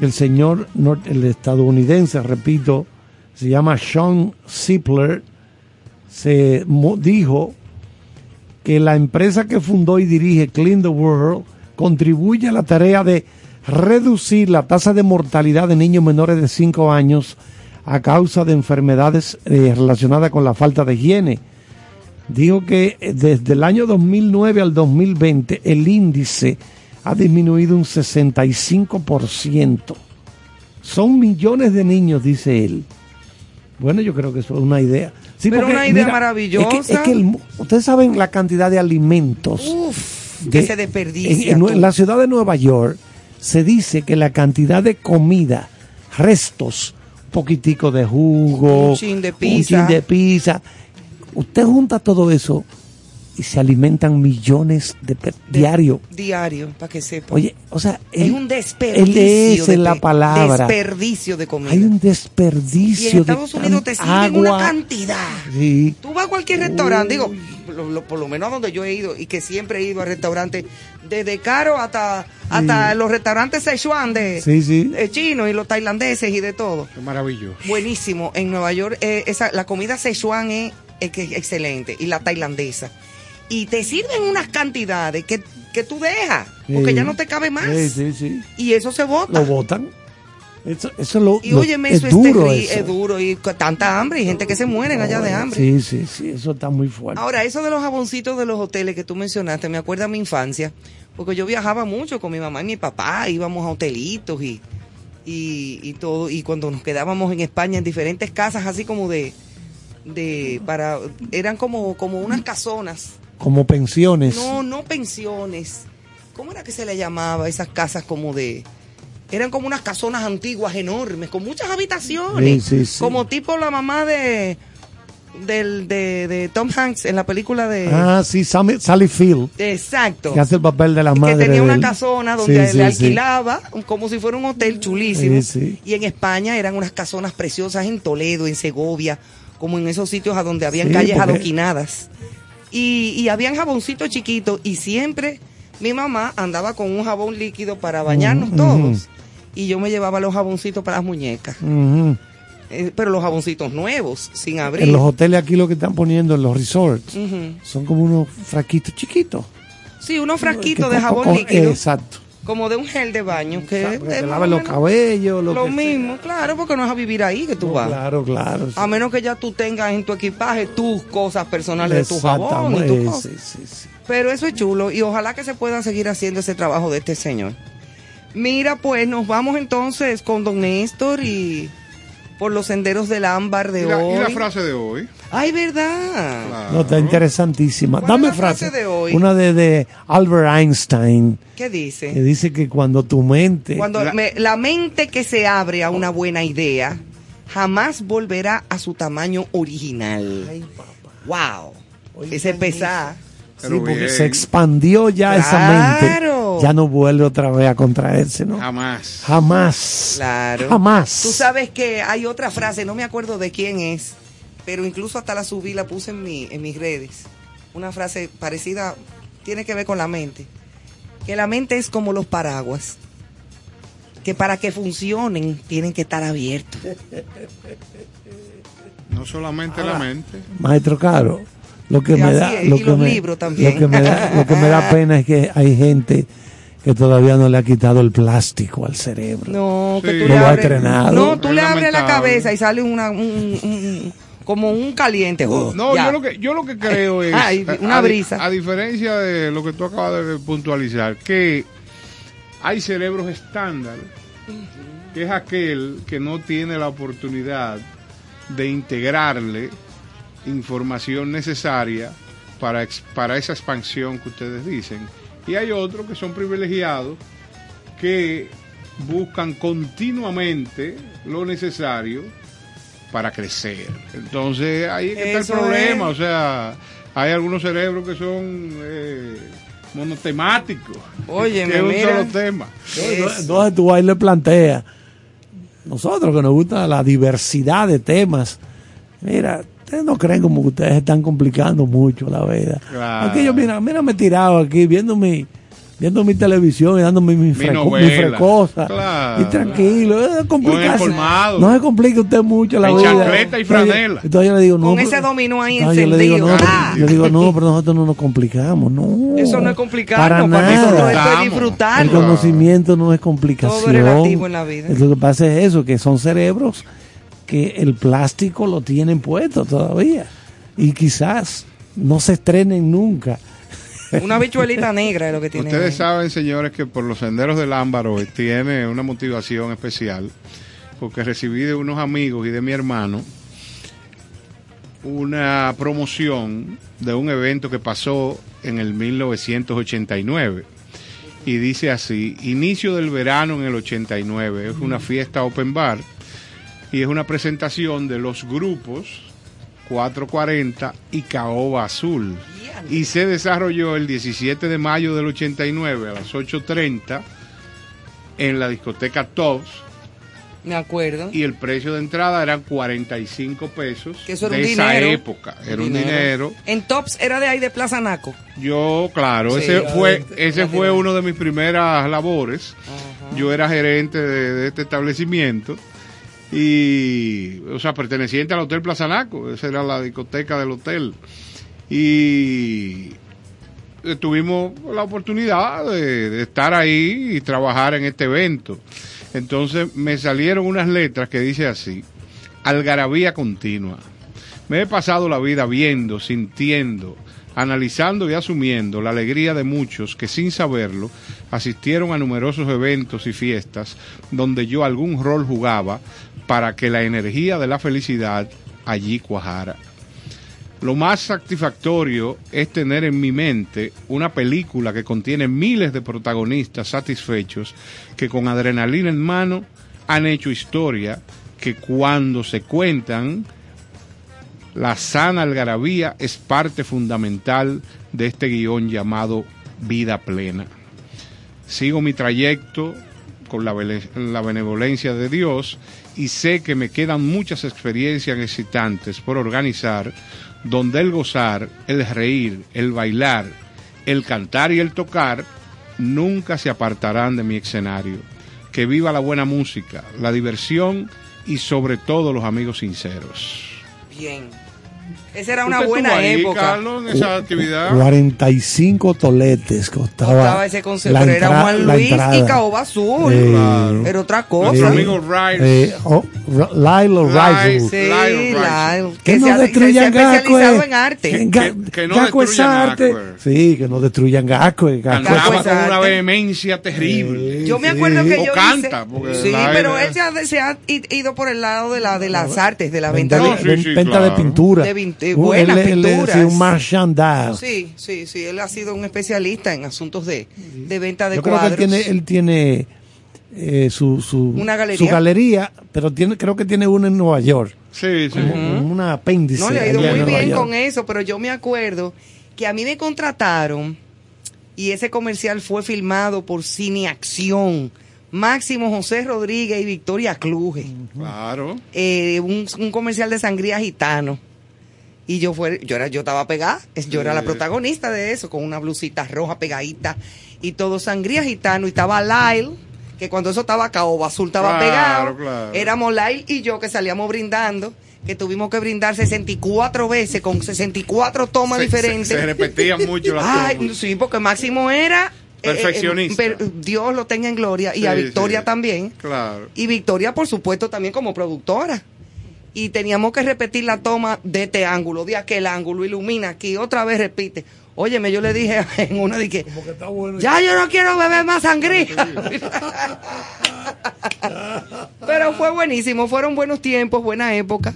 el señor el estadounidense, repito, se llama Sean Zipler, se dijo que la empresa que fundó y dirige Clean the World contribuye a la tarea de reducir la tasa de mortalidad de niños menores de 5 años a causa de enfermedades eh, relacionadas con la falta de higiene. Dijo que eh, desde el año 2009 al 2020 el índice ha disminuido un 65%. Son millones de niños, dice él. Bueno, yo creo que eso es una idea. Sí, Pero porque, una idea es que- maravillosa. Es que, el ustedes saben la cantidad de alimentos Uf, de- que se desperdicia. En, en tú. la ciudad de Nueva York se dice que la cantidad de comida, restos, un poquitico de jugo, Un chin de un pizza. chin de pizza, usted junta todo eso y se alimentan millones de De- diario. Diario, para que sepa. Oye, o sea, es un desperdicio. él es de la palabra. Desperdicio de comida. Hay un y en desperdicio Estados de Unidos te sirven una agua. cantidad. Sí. Tú vas a cualquier restaurante, digo, lo- lo- por lo menos a donde yo he ido y que siempre he ido a restaurantes, desde caro hasta, hasta los restaurantes Sichuan de, Sí, sí. de chinos y los tailandeses y de todo. Qué maravilloso. Buenísimo. En Nueva York, eh, esa, la comida Sichuan es, excelente y la tailandesa. Y te sirven unas cantidades que, que tú dejas, porque Sí. ya no te cabe más. Sí, sí, sí. Y eso se bota. Lo botan. Eso, eso lo, Y óyeme, es eso duro es, eso. es duro y tanta hambre y gente que se mueren allá de hambre. Sí, sí, sí, eso está muy fuerte. Ahora, eso de los jaboncitos de los hoteles que tú mencionaste, me acuerda a mi infancia, porque yo viajaba mucho con mi mamá y mi papá, íbamos a hotelitos y, y, y todo, y cuando nos quedábamos en España en diferentes casas, así como de, de para, eran como, como unas casonas, Como pensiones. no, no pensiones, ¿cómo era que se le llamaba esas casas como de, eran como unas casonas antiguas enormes, con muchas habitaciones, Sí, sí, sí. como tipo la mamá de, del, de, de Tom Hanks en la película de... Ah, sí, Sammy- Sally Field, Exacto. que hace el papel de la que madre. tenía una casona donde Sí, sí, le sí. alquilaba como si fuera un hotel chulísimo. Sí, sí. Y en España eran unas casonas preciosas en Toledo, en Segovia, como en esos sitios a donde habían calles porque- adoquinadas. Y, y habían jaboncitos chiquitos y siempre mi mamá andaba con un jabón líquido para bañarnos todos. Y yo me llevaba los jaboncitos para las muñecas. Eh, pero los jaboncitos nuevos, sin abrir. En los hoteles aquí lo que están poniendo en los resorts son como unos fraquitos chiquitos. Sí, unos frasquitos de jabón líquido. Exacto. Como de un gel de baño que es más te o laves los cabellos, lo, lo que sea. mismo, claro, porque no vas a vivir ahí que tú No, vas. Claro, claro. sí. A menos que ya tú tengas en tu equipaje tus cosas personales de tu jabón y tu Exactamente, cosa. sí, sí, sí. Pero eso es chulo y ojalá que se puedan seguir haciendo ese trabajo de este señor. Mira, pues nos vamos entonces con don Néstor y por los senderos del ámbar de ¿Y la, hoy. y la frase de hoy? Ay, verdad. Claro. No, está interesantísima. ¿Cuál es Dame la frase frase. de hoy? Una de, de Albert Einstein, ¿Qué que dice? dice que cuando tu mente... Cuando La- me- la mente que se abre a una buena idea jamás volverá a su tamaño original. Wow. Ese pesar. Sí, porque bien. se expandió ya esa mente. Ya no vuelve otra vez a contraerse, ¿no? Jamás. Jamás. Claro. Jamás. Tú sabes que hay otra frase, no me acuerdo de quién es, pero incluso hasta la subí, la puse en, mi, en mis redes. Una frase parecida, tiene que ver con la mente. Que la mente es como los paraguas. Que para que funcionen tienen que estar abiertos. [LAUGHS] No solamente la mente. Maestro Caro, lo que me da, lo que me. Lo que, me da, lo que me da [LAUGHS] pena es que hay gente que todavía no le ha quitado el plástico al cerebro. No, que Sí. tú No le lo ha abres. entrenado. No, tú Es le abres la cabeza y sale una, un- un- como un caliente. Oh, No, ya. yo lo que yo lo que creo [LAUGHS] es Ay, una a- brisa. A, diferencia de lo que tú acabas de puntualizar, que hay cerebros estándar, que es aquel que no tiene la oportunidad de integrarle información necesaria para, ex- para esa expansión que ustedes dicen. Y hay otros que son privilegiados que buscan continuamente lo necesario para crecer. Entonces ahí es que está el problema, es. o sea, hay algunos cerebros que son eh, monotemáticos, Oye, [LAUGHS] que un mira. solo tema. Entonces entonces tú ahí le planteas, nosotros que nos gusta la diversidad de temas, mira, ustedes no creen como que ustedes están complicando mucho la vida. Claro. Aquí yo, mira, mírame tirado aquí viendo mi, viendo mi televisión y dándome mi, freco- mi frecosa. Claro. Y tranquilo, eh, complicarse. colmado. No se complique usted mucho la En vida. chancleta y franela. Entonces yo le digo, no. Con ese dominó ahí no, yo le digo, no, encendido. pero- ¡Ah! yo digo, no, pero nosotros no nos complicamos, no. Eso no es complicado, Para para nada. es Disfrutamos. El conocimiento no es complicación. Todo es relativo en la vida. Lo que pasa es eso, que son cerebros que el plástico lo tienen puesto todavía. Y quizás no se estrenen nunca. [LAUGHS] Una bichuelita negra es lo que tiene. Ustedes ahí. saben, señores, que por los senderos del Ámbaro tiene una motivación especial, porque recibí de unos amigos y de mi hermano una promoción de un evento que pasó en el 1989. Y dice así, inicio del verano en el 89, es una fiesta open bar y es una presentación de los grupos 440 y Caoba Azul. Y se desarrolló el 17 de mayo del 89 a las 8.30 en la discoteca Tops Me acuerdo. y el precio de entrada eran 45 pesos Que eso era de un esa dinero. época. Era un dinero. En Tops era de ahí de Plaza Naco. Yo, claro, Sí, ese fue, de- ese fue uno de mis primeras labores. Yo era gerente de, de este establecimiento y, o sea, perteneciente al Hotel Plaza Naco. Esa era la discoteca del hotel. Y tuvimos la oportunidad de, de estar ahí y trabajar en este evento. Entonces me salieron unas letras que dice así, algarabía continua. Me he pasado la vida viendo, sintiendo, analizando y asumiendo la alegría de muchos que sin saberlo asistieron a numerosos eventos y fiestas donde yo algún rol jugaba para que la energía de la felicidad allí cuajara. Lo más satisfactorio es tener en mi mente una película que contiene miles de protagonistas satisfechos que con adrenalina en mano han hecho historia que cuando se cuentan la sana algarabía es parte fundamental de este guion llamado Vida Plena. Sigo mi trayecto con la, la benevolencia de Dios y sé que me quedan muchas experiencias excitantes por organizar, donde el gozar, el reír, el bailar, el cantar y el tocar nunca se apartarán de mi escenario. Que viva la buena música, la diversión y sobre todo los amigos sinceros. Bien. Esa era una ¿Usted buena ahí, época. Carlos, en esa actividad? 45 toletes costaba. Costaba ese concepto, la pero era Juan la Luis y. Caoba Azul. Eh, Claro. Era otra Nuestro cosa. amigo Rice. Eh, oh, Lyle O'Reilly. Sí, Rice. Lyle, Que que no se se- se ha destruyan especializado Gacue. en arte. Que, Que- que no es destruyan arte. Gacue. Sí, que no destruyan. Gacue- Gacue Cantaba es con una arte. vehemencia terrible. Yo me acuerdo Sí. que O yo canta, hice- porque sí, pero él se ha, se ido por el lado de la de las artes, de la venta Venta, de, venta pintura. De vin- de Uh, buenas él- él pinturas. sí, un marchandar. Sí, sí, sí, él ha sido un especialista en asuntos de, de venta de Yo creo que él cuadros. tiene, él tiene eh, su, su, Una galería. su galería, pero tiene, creo que tiene una en Nueva York, Sí, sí. como una apéndice. No, le ha ido muy bien York. con eso, pero yo me acuerdo que a mí me contrataron y ese comercial fue filmado por Cineacción, Máximo José Rodríguez y Victoria Cluje. Claro. Eh, un, un comercial de sangría gitano. Y yo fue, yo era, yo estaba pegada, yo era la protagonista de eso, con una blusita roja pegadita y todo sangría gitano, y estaba Lyle, que cuando eso estaba caoba azul estaba Claro, pegado. claro. Éramos Lyle y yo que salíamos brindando, que tuvimos que brindar 64 veces con 64 tomas Se- diferentes. Se, se repetían mucho las [LAUGHS] Ay, tomas. sí, porque Máximo era eh, eh, Perfeccionista. per- Dios lo tenga en gloria y a Victoria sí. también. Claro. Y Victoria, por supuesto, también como productora. Y teníamos que repetir la toma de este ángulo, de aquel ángulo, ilumina aquí, otra vez repite. Óyeme, yo le dije [LAUGHS] en una de que, ya yo no quiero beber más sangría. [LAUGHS] Pero fue buenísimo, fueron buenos tiempos, buena época.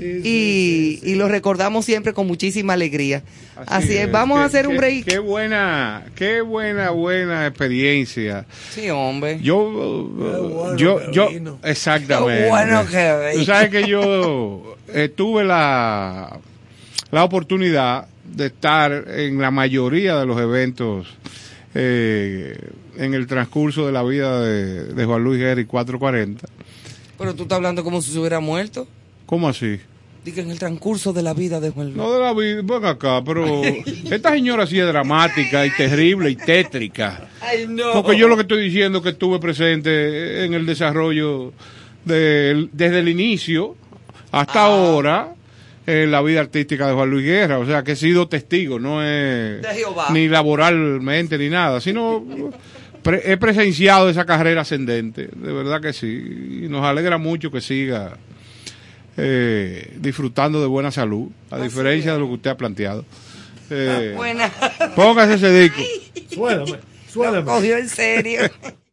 Y, y lo recordamos siempre con muchísima alegría. Así, es, vamos Qué- a hacer un break. Qué buena, qué buena, buena experiencia. Sí, hombre. Yo, uh, bueno yo, que yo, vino. exactamente. Qué bueno que Tú sabes que yo eh, tuve la, la oportunidad de estar en la mayoría de los eventos eh, en el transcurso de la vida de, de Juan Luis Guerri 440. Pero tú estás hablando como si se hubiera muerto. ¿Cómo así? Diga, en el transcurso de la vida de Juan Luis. No de la vida, ven acá, pero [LAUGHS] esta señora sí es dramática y terrible y tétrica. Ay, no. Porque yo lo que estoy diciendo es que estuve presente en el desarrollo del- desde el inicio hasta Ah. ahora en la vida artística de Juan Luis Guerra. O sea, que he sido testigo, no es De Jehová. ni laboralmente ni nada, sino pre- he presenciado esa carrera ascendente. De verdad que sí. Y nos alegra mucho que siga eh, disfrutando de buena salud, a diferencia de lo que usted ha planteado. Eh, Buena. póngase ese disco. Suélame, suélame. Cogió en serio. [LAUGHS]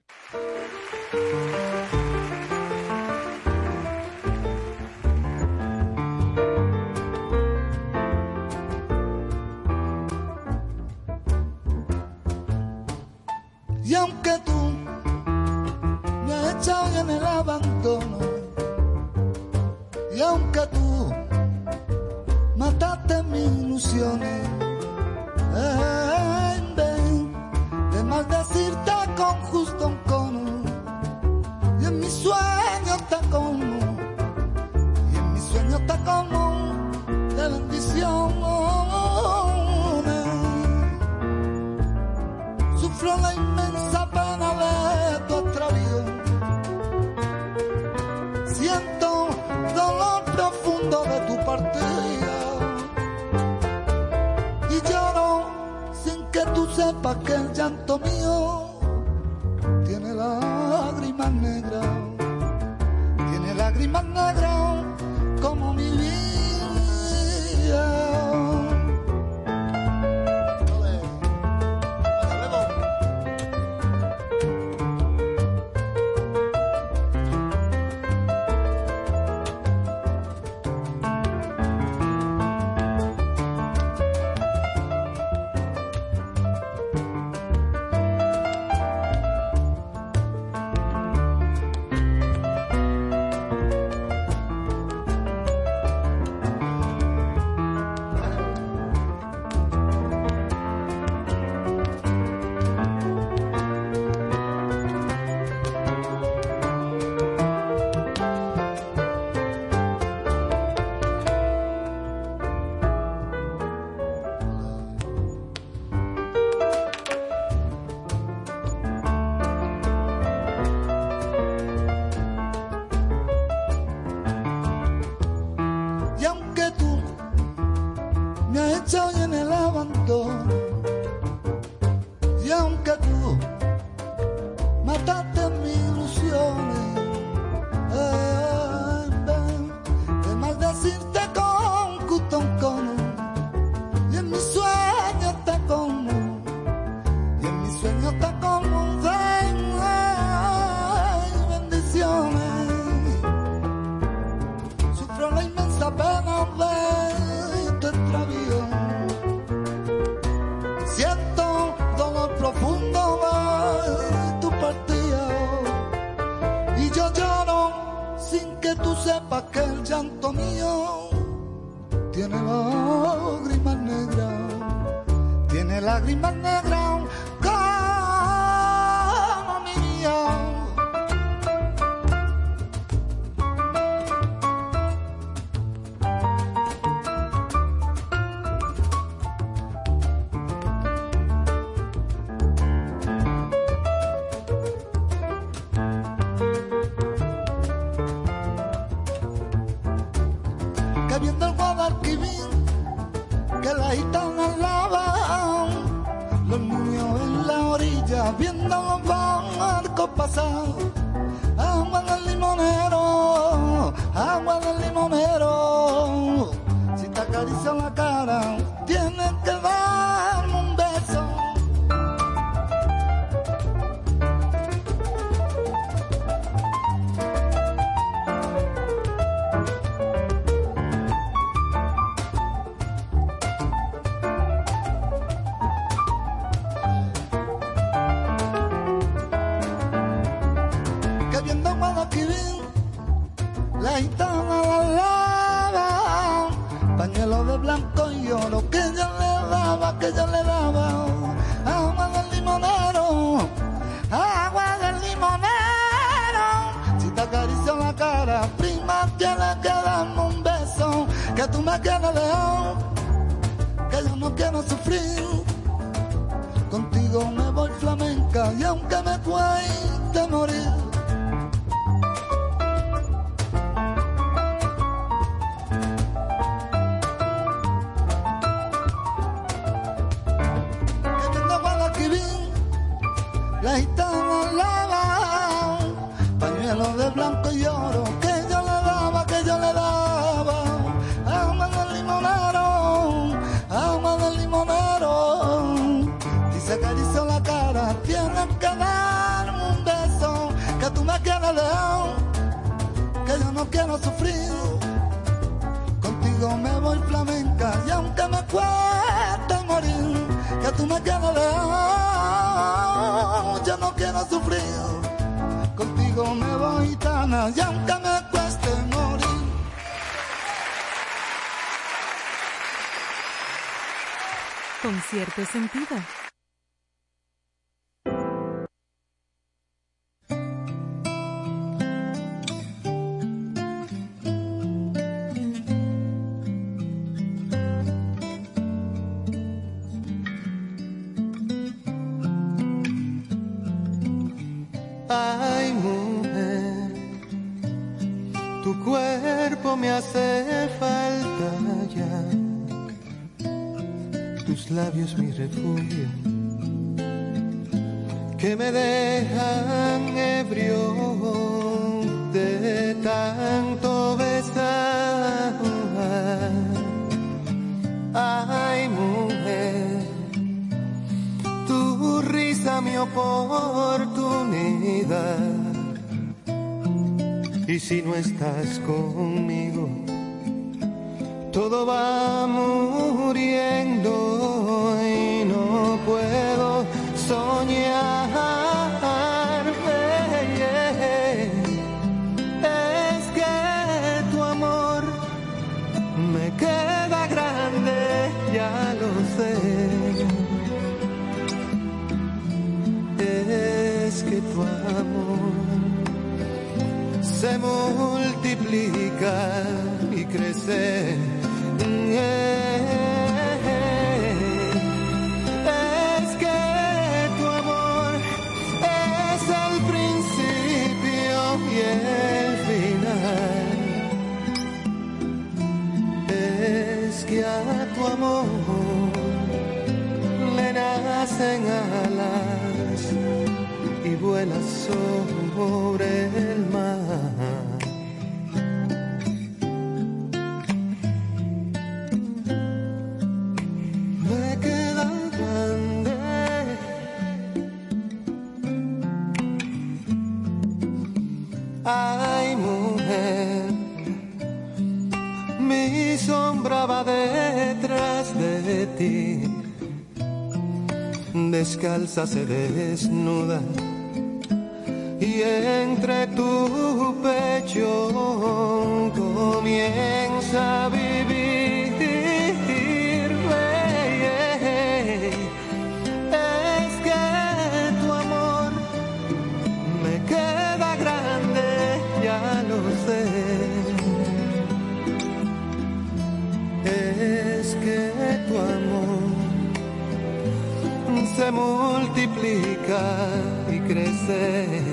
Guadalquivir, la gitana la lava, pañuelo de blanco y oro que yo le daba, que yo le daba, agua del limonero, agua del limonero, si te acaricio la cara, prima, tienes que darme un beso, que tú me quieres león, que yo no quiero sufrir. Contigo me voy flamenca y aunque me cueste morir, que yo no quiero sufrir. Contigo me voy flamenca y aunque me cueste morir, que tú me quieres león, yo no quiero sufrir. Contigo me voy gitana y aunque me cueste morir. Con cierto sentido. Labios mi refugio, que me dejan ebrio de tanto besar. Ay, mujer tu risa mi oportunidad. Y si no estás conmigo, se desnuda y entre tu pecho comienza a vivir. Es que tu amor me queda grande, ya lo sé. Es que tu amor se multiplica y crece.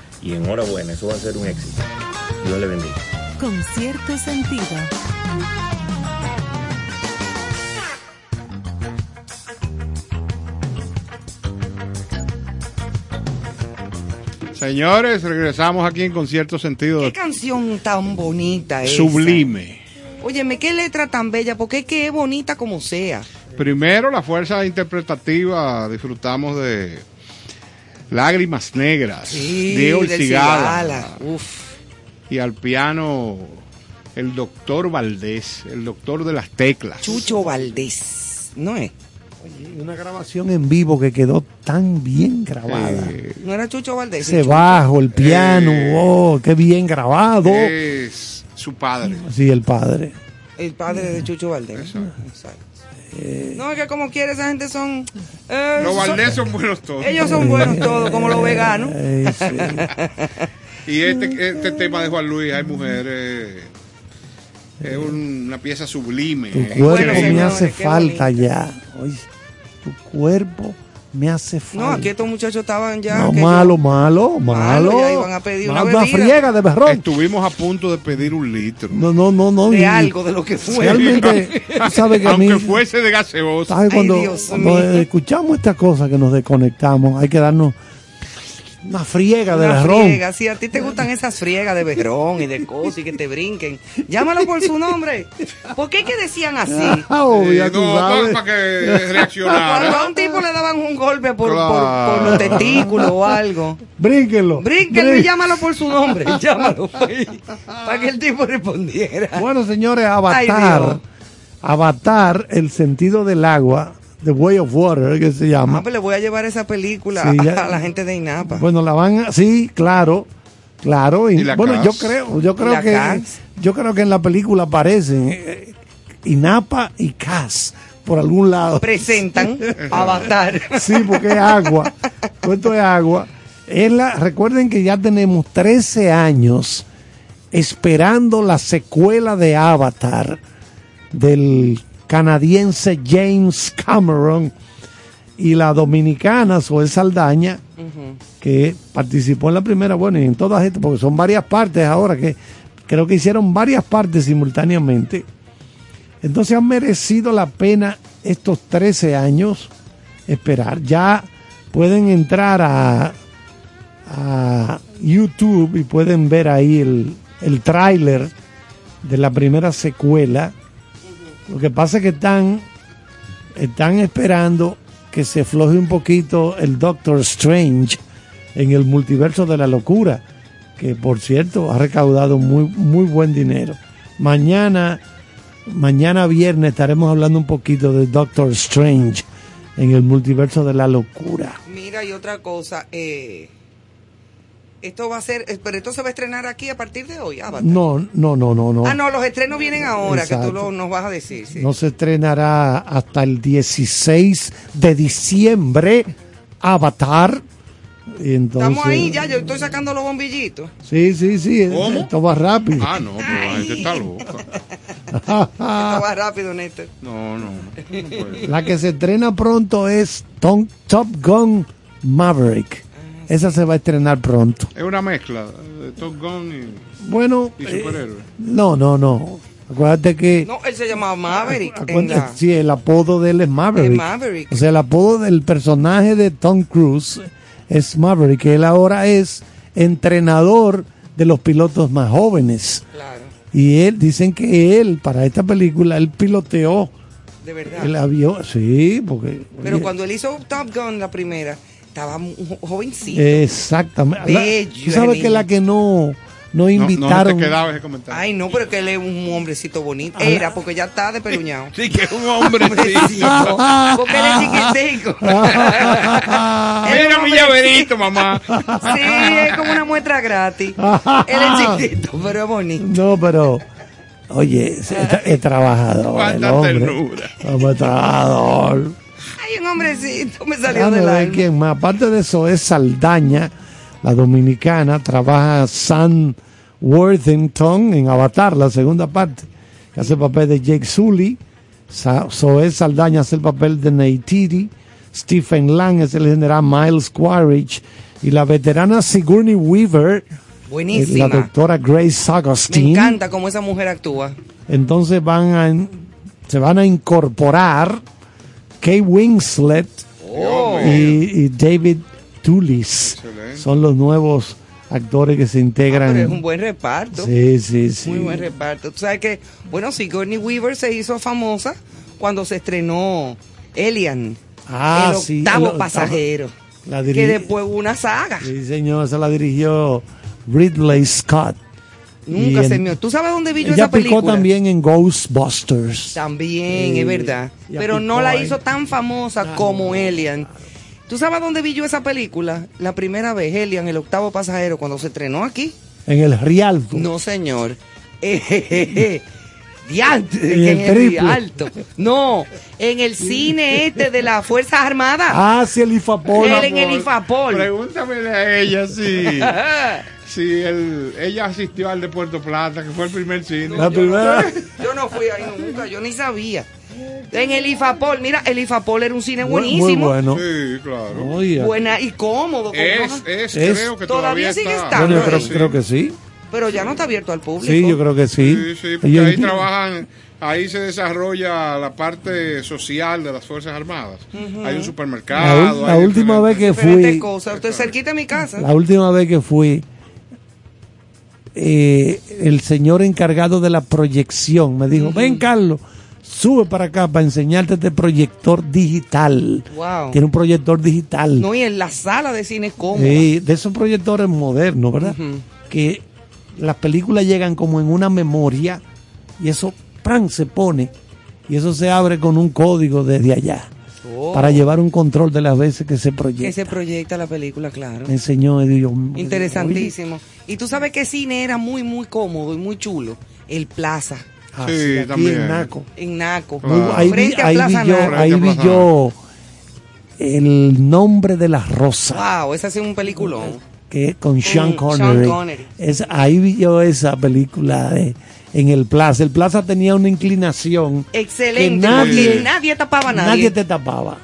y enhorabuena, eso va a ser un éxito. Dios le bendiga. Con cierto sentido. Señores, regresamos aquí en Concierto Sentido Qué canción tan bonita es. Sublime. Óyeme, qué letra tan bella, porque es que es bonita como sea. Primero, la fuerza interpretativa, disfrutamos de Lágrimas Negras, Sí, Diego El del Cigala. Cigala. Uf. Y al piano, el doctor Valdés, el doctor de las teclas. Chucho Valdés, ¿no es? Una grabación en vivo que quedó tan bien grabada. Eh, ¿No era Chucho Valdés? Ese Chucho. bajo, el piano, Eh. oh, qué bien grabado. es su padre. Sí, el padre. El padre de Chucho Valdés. Exacto. No, es que como quiere, esa gente son... eh, Los son- Valdés son buenos todos. Ellos son buenos todos, como los veganos. Sí. [LAUGHS] Y este, este tema de Juan Luis, hay mujeres, es un- una pieza sublime. Tu eh. cuerpo me hace falta ya. Oye, tu cuerpo me hace falta. No, aquí estos muchachos estaban ya... No, que malo, yo- malo, malo. ya iban a pedir una Una bebida. friega de berrón. Estuvimos a punto de pedir un litro. No, no, no, no. de y algo, de lo que fue. Realmente, tú sabes que a mí. Aunque fuese de gaseosa. ¿sabes? Ay, Cuando, Dios cuando mío. escuchamos estas cosas que nos desconectamos, hay que darnos una friega de Una berrón. friega, si a ti te gustan esas friegas de berrón y de cosas y que te brinquen, llámalo por su nombre. ¿Por qué que decían así? Ah, obvio, Eh, no, para que Cuando reaccionara. a un tipo le daban un golpe por, por- Claro. por los testículos o algo. Brínquenlo. Brínquenlo y llámalo por su nombre. [LAUGHS] Llámalo. para que el tipo respondiera. Bueno, señores, Ay, Avatar. Dios. Avatar, el sentido del agua, The Way of Water, que se llama. Ah, pues le voy a llevar esa película Sí, a, ya- [LAUGHS] a la gente de INAPA. Bueno, la van a, sí, claro, claro. Y, ¿Y la bueno, yo creo, yo creo que, yo creo que en la película aparecen eh, INAPA y CAS por algún lado. Presentan [LAUGHS] Avatar. Sí, porque es agua. Cuento de agua. Es la, recuerden que ya tenemos 13 años esperando la secuela de Avatar del canadiense James Cameron y la dominicana Zoe Saldaña, que participó en la primera, bueno, y en todas estas, porque son varias partes ahora, que creo que hicieron varias partes simultáneamente. Entonces han merecido la pena estos 13 años esperar. Ya pueden entrar a, a YouTube y pueden ver ahí el, el tráiler de la primera secuela. Lo que pasa es que están, están esperando que se floje un poquito el Doctor Strange en el multiverso de la locura, que por cierto ha recaudado muy, muy buen dinero. Mañana, mañana viernes estaremos hablando un poquito de Doctor Strange en el multiverso de la locura. Mira, y otra cosa, eh, esto va a ser, eh, pero esto se va a estrenar aquí a partir de hoy, Avatar. No, no, no, no, no. Ah, no, los estrenos vienen ahora, que tú lo- nos vas a decir. sí. No se estrenará hasta el 16 de diciembre Avatar. Entonces, Estamos ahí ya, yo estoy sacando los bombillitos. Sí, sí, sí. ¿Cómo? Esto va rápido. Ah, no, pero la gente está loca. Esto [LAUGHS] va rápido, Néstor. No, no. no. La que se estrena pronto es Tom- Top Gun Maverick. Esa se va a estrenar pronto. Es una mezcla de Top Gun y, Bueno, y eh, no, no, no. Acuérdate que No, él se llamaba Maverick. en la- sí, el apodo de él es Maverick. O sea, el apodo del personaje de Tom Cruise es Maverick. Él ahora es entrenador de los pilotos más jóvenes. Claro, Y él, dicen que él, para esta película, él piloteó de verdad. el avión. Sí, porque. Pero oye, cuando él hizo Top Gun, la primera, estaba jo- jovencito. Exactamente. Bello, Tú sabes que la que no, no No, invitaron. no te quedaba ese comentario. Ay, no, pero que él es un hombrecito bonito. A la- Era, porque ya está despeluñado. [LAUGHS] Sí, que es un [LAUGHS] hombre. Hombrecito. porque él es chiquitico. [LAUGHS] Mira mi llaverito, mamá. Sí, es como una muestra gratis. Él es chiquito, pero es bonito. No, pero. Oye, es, es- es trabajador. El Cuánta hombre. ternura. Hombre, trabajador. Ay, un hombrecito, me salió Déjame del ver alma. quién más. Aparte de eso, es Saldaña, la dominicana. Trabaja Sam Worthington en Avatar, la segunda parte. Que hace el papel de Jake Sully. Zoe Saldaña hace el papel de Neytiri. Stephen Lang es el general Miles Quaritch. Y la veterana Sigourney Weaver, eh, Buenísima. la doctora Grace Me Sagostin. encanta cómo esa mujer actúa. Entonces van a, se van a incorporar Kate Winslet Oh. y, y David Toulis. Excelente. Son los nuevos actores que se integran. Pero es un buen reparto. Sí, sí, sí. Muy buen reparto. Tú sabes que, bueno, Sigourney Weaver se hizo famosa cuando se estrenó Alien. Ah, el sí, octavo el octavo. pasajero. La que después hubo una saga. Sí, señor, esa la dirigió Ridley Scott. Nunca se me... ¿Tú sabes dónde vi yo Ella esa picó película? también en Ghostbusters. También, es verdad. Pero no picó la ahí. hizo tan famosa como Alien. ¿Tú sabes dónde vi yo esa película? La primera vez, Alien, el octavo pasajero, cuando se estrenó aquí. En el Rialto. No, señor. Eh, [LAUGHS] Diante, que el triple. Rialto. No, en el cine este de las Fuerzas Armadas. Ah, sí, el Ifapol. Él en el Ifapol. Pregúntamele a ella si, [LAUGHS] si el, ella asistió al de Puerto Plata, que fue el primer cine. La primera. Yo no fui ahí nunca, yo ni sabía. En el Ifapol, mira, el Ifapol era un cine buenísimo. Muy bueno. Sí, claro. Buena y cómodo. con Es, es, Es- creo que Todavía todavía, sigue está. estando. Bueno, yo creo, Sí. creo que sí. Pero ya no está abierto al público. Sí, yo creo que sí. Sí, sí, porque ahí trabajan, ahí se desarrolla la parte social de las Fuerzas Armadas. Hay un supermercado. la hay última vez que fui, cosas. Usted cerquita de mi casa. la última vez que fui, eh, el señor encargado de la proyección me dijo, ven Carlos, sube para acá para enseñarte este proyector digital. Wow. Tiene un proyector digital. No, y en la sala de cine es cómoda. Sí, de esos proyectores modernos, ¿verdad? Que las películas llegan como en una memoria y eso ¡pran! se pone y eso se abre con un código desde allá Oh. para llevar un control de las veces que se proyecta. Que se proyecta la película, claro. Me enseñó y digo, Interesantísimo. Y tú sabes que cine era muy, muy cómodo y muy chulo. El Plaza, Ah, Sí, sí, aquí también. en Naco. en Naco. Claro. Ahí vi, Frente a ahí Plaza vi yo, Naco. ahí vi yo el nombre de la rosa Wow, ese ha sido un peliculón. Que con Sean Sean Connery. Connery. Es, ahí vi yo esa película de, en el Plaza. El Plaza tenía una inclinación Excelente, que nadie, porque nadie tapaba a nadie. nadie te tapaba.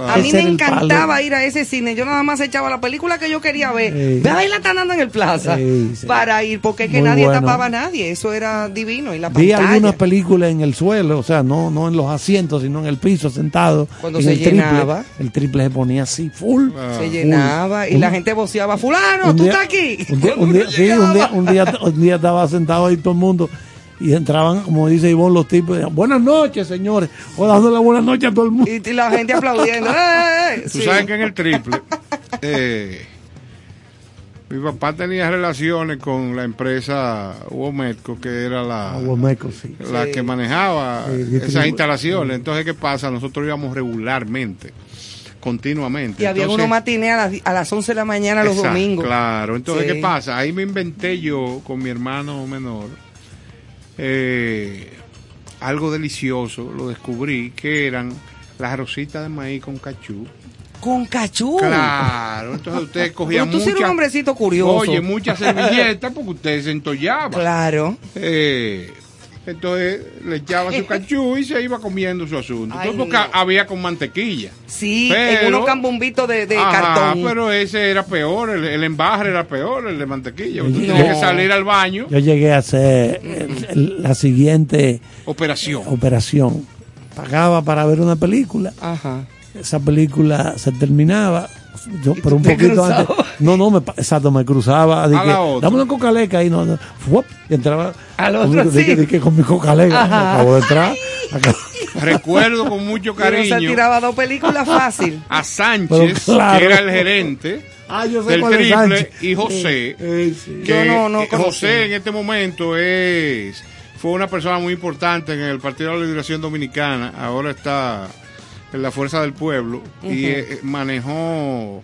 A mí Ese me encantaba ir a ese cine. Yo nada más echaba la película que yo quería ver. Ve ahí la están dando en el plaza. Sí. Para ir, porque es que Muy nadie bueno. tapaba a nadie. Eso era divino. Y la Vi algunas películas en el suelo, o sea, no, no en los asientos, sino en el piso, sentado. Cuando en se el triple. llenaba. El triple se ponía así, full. Ah. Se llenaba y la gente voceaba, fulano, un tú día- estás aquí. Un día, [LAUGHS] un día- sí, un día- un día- un día estaba sentado ahí todo el mundo Y entraban, como dice Ivonne, los tipos, decían, buenas noches, señores, o dándole buenas noches a todo el mundo. Y, y la gente aplaudiendo. [LAUGHS] ¡eh! Tú Sí. sabes que en el triple, eh, mi papá tenía relaciones con la empresa Hugo Metco, que era la, Agua Meco, sí. la Sí. que manejaba esas instalaciones. Entonces, ¿qué pasa? Nosotros íbamos regularmente, continuamente. Y había Entonces- unos matinés a las, a las 11 de la mañana los Exacto, domingos. Claro, entonces, Sí. ¿qué pasa? Ahí me inventé yo con mi hermano menor eh, algo delicioso, lo descubrí, que eran las rositas de maíz con cachú. Con cachú. Claro, entonces usted [LAUGHS] cogía Pero tú eres un muchas- hombrecito curioso. Oye, muchas servilletas porque usted se entollaba. Claro. Eh, entonces le echaba su [LAUGHS] cachú y se iba comiendo su asunto. Ay, Entonces, porque no. había con mantequilla. Sí, Pero- en unos cambumbitos de, de Ajá, cartón. pero ese era peor, el, el embaje era peor, el de mantequilla. Usted No. tenía que salir al baño, Yo llegué a hacer el- el- la siguiente operación. operación. Pagaba para ver una película. Ajá. Esa película se terminaba. Yo, ¿Y pero un poquito antes. No, no, me, exacto, me cruzaba. Dije, dame una cocaleca ahí. No, no, fuop, y entraba. Al con otro mi- dije, sí. dije, con mi cocaleca. Ajá. Acabo de entrar. [LAUGHS] acabo- Recuerdo con mucho Pero se cariño tiraba dos películas fácil. a Sánchez, claro. que era el gerente Ah, yo sé del cuál triple, y José. Eh, sí. que Yo no- no eh. José en este momento es fue una persona muy importante en el Partido de la Liberación Dominicana, ahora está en la Fuerza del Pueblo y eh, manejó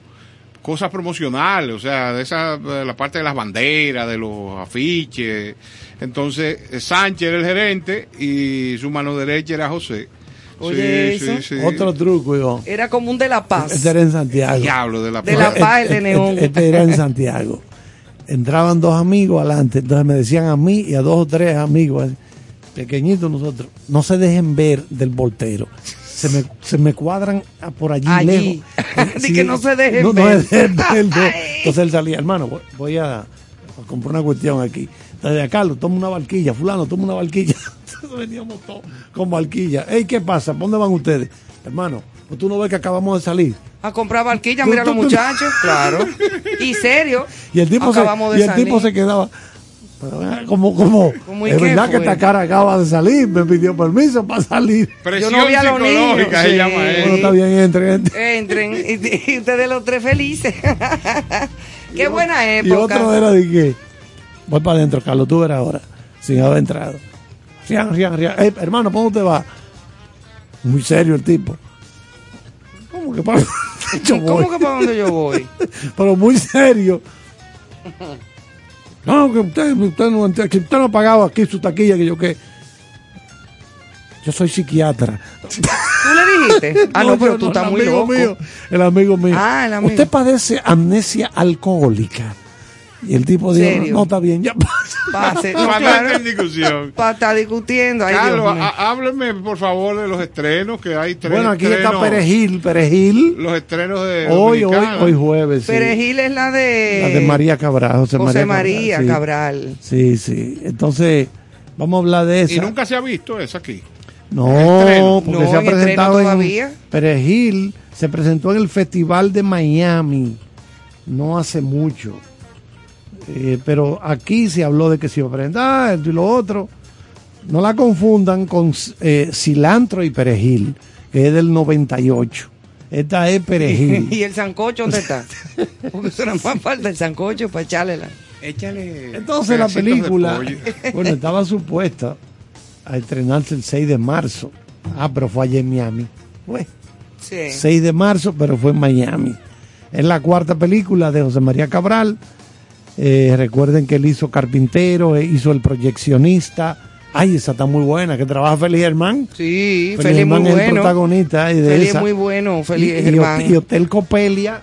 cosas promocionales, o sea, de esa de la parte de las banderas, de los afiches. Entonces, eh, Sánchez era el gerente y su mano derecha era José. Oye, Sí, eso. sí, sí. Otro truco, Ivonne. Era como un de la paz. Este era en Santiago. Diablo de la De la paz. paz, el de neón. Este, este era en Santiago. Entraban dos amigos adelante, entonces me decían a mí y a dos o tres amigos, pequeñitos nosotros, no se dejen ver del voltero. Se me, se me cuadran por allí, Allí. lejos. [LAUGHS] Di que no se dejen no, ver. [LAUGHS] No se dejen ver. Entonces él salía, hermano, voy, a, a comprar una cuestión aquí. Entonces, Carlos, toma una barquilla, fulano, toma una barquilla. [LAUGHS] Entonces veníamos todos con barquilla. Ey, ¿qué pasa? ¿Por dónde van ustedes? Hermano, pues tú no ves que acabamos de salir. A comprar barquilla, mira a los muchachos. Claro. Y serio. Y el tipo, se, Acabamos de y el salir. tipo se quedaba. Pero, ah, Como, como, ¿Cómo y es qué verdad que fue? esta cara acaba de salir, me pidió permiso para salir. Presión Yo no vi a los niños, se sí. llama Bueno, está bien, entre, entre. Entren y, y ustedes los tres felices. [LAUGHS] Qué buena Y época. otro era de que, voy para adentro, Carlos, tú verás ahora, sin haber entrado. Rian, rian, rian. Ey, hermano, ¿para dónde va? Muy serio el tipo. ¿Cómo que para [LAUGHS] yo voy? ¿Cómo que para dónde yo voy? [LAUGHS] Pero muy serio. No, que usted, usted no, que usted no ha pagado aquí su taquilla, que yo qué. Yo soy psiquiatra. ¿Tú le dijiste? [LAUGHS] Ah, no, pero tú estás muy amigo loco. mío, el amigo mío. Ah, el amigo. Usted padece amnesia alcohólica. Y el tipo dijo, ¿Serio? no, está bien, ya pasa. [LAUGHS] Pase. [LAUGHS] No, Para claro. estar en discusión. [LAUGHS] Para estar discutiendo. Ay, Carlos, Dios mío. há- hábleme por favor de los estrenos, que hay tres Bueno, aquí está estrenos. Perejil, Perejil. Los estrenos de Hoy, hoy, Dominicana. hoy jueves. sí. Perejil es la de... La de María Cabral, José, José María, María Cabral. Cabral. Sí, sí, sí. Entonces, vamos a hablar de esa. Y nunca se ha visto eso aquí. No, porque No, se ha presentado en todavía. Perejil, se presentó en el Festival de Miami, no hace mucho. Eh, pero aquí se habló de que se iba a presentar esto y lo otro. No la confundan con eh, cilantro y perejil, que es del 98. Esta es perejil. [LAUGHS] ¿Y el sancocho dónde está? [LAUGHS] Porque eso nada más falta el sancocho para echarle la... Échale. Entonces la película, [LAUGHS] bueno, estaba supuesta a estrenarse el 6 de marzo. Ah, pero fue allá en Miami. Bueno, Sí. 6 de marzo, pero fue en Miami. Es la cuarta película de José María Cabral. Eh, recuerden que él hizo Carpintero, eh, hizo El Proyeccionista. Ay, esa está muy buena, que trabaja Feliz Germán. Sí, Feliz Feliz Germán muy es el protagonista eh, de Feliz esa. es muy bueno, Feliz y, y- Germán. y Hotel Copelia,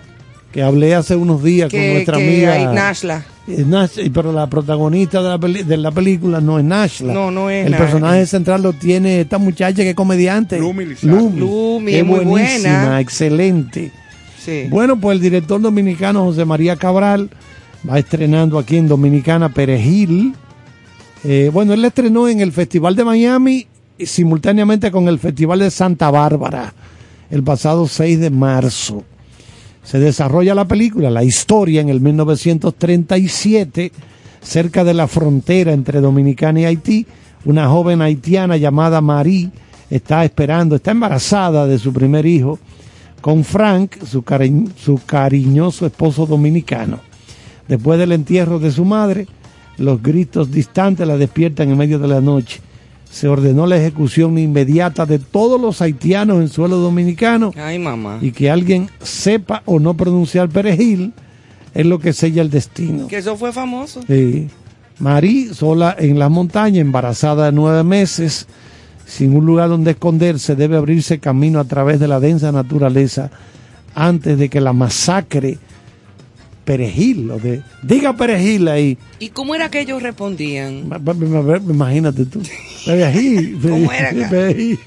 que hablé hace unos días con nuestra que amiga. hay Nashla. Nash- y- pero la protagonista de la, peli- de la película no es Nashla. No, no es El Nash. personaje central lo tiene esta muchacha que es comediante. Lumi. Lumi. Lumi, es muy buenísima, buena. excelente. Sí. Bueno, pues el director dominicano José María Cabral va estrenando aquí en Dominicana Perejil. Eh, bueno, él estrenó en el Festival de Miami simultáneamente con el Festival de Santa Bárbara el pasado 6 de marzo. Se desarrolla la película, la historia en el 1937, cerca de la frontera entre Dominicana y Haití. Una joven haitiana llamada Marie está esperando, está embarazada de su primer hijo con Frank, su, su cariñoso esposo dominicano. Después del entierro de su madre, los gritos distantes la despiertan en medio de la noche. Se ordenó la ejecución inmediata de todos los haitianos en suelo dominicano Ay, mamá. y que alguien sepa o no pronunciar perejil es lo que sella el destino. Que eso fue famoso. Sí. Marí, sola en la montaña, embarazada de nueve meses, sin un lugar donde esconderse, debe abrirse camino a través de la densa naturaleza antes de que la masacre perejil, lo de, diga perejil ahí. ¿Y cómo era que ellos respondían? Ma- ma- ma- ma- Imagínate tú. Perejil. [LAUGHS] ¿Cómo era acá? perejil.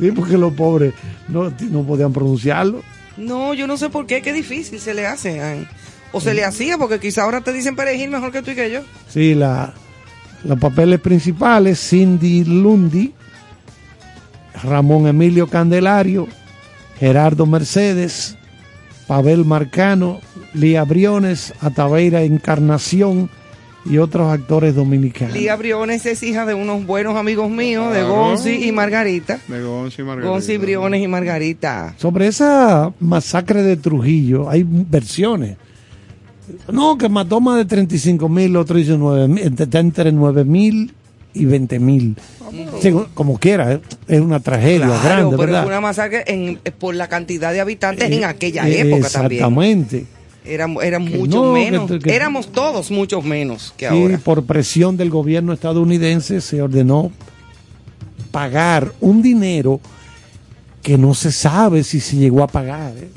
Sí, porque los pobres no, no podían pronunciarlo. No, yo no sé por qué, qué difícil se le hace. ay. O se le hacía, porque quizá ahora te dicen perejil mejor que tú y que yo. Sí, la, los papeles principales, Cindy Lundi, Ramón Emilio Candelario, Gerardo Mercedes, Pavel Marcano, Lía Briones, Ataveira Encarnación y otros actores dominicanos. Lía Briones es hija de unos buenos amigos míos, de. Gonzi y Margarita. De Gonzi y Margarita. Gonzi Briones y Margarita. Sobre esa masacre de Trujillo hay versiones. No, que mató más de 35 mil, otro dice 9 mil, está entre 9 mil y 20 mil. Según- Como quiera, es una tragedia Claro, grande, pero ¿verdad? fue una masacre en- por la cantidad de habitantes en Eh, aquella eh, época también. Exactamente. Eran Que mucho no, menos. que- Éramos todos muchos menos que Sí, ahora. por presión del gobierno estadounidense se ordenó pagar un dinero que no se sabe si se llegó a pagar. ¿eh?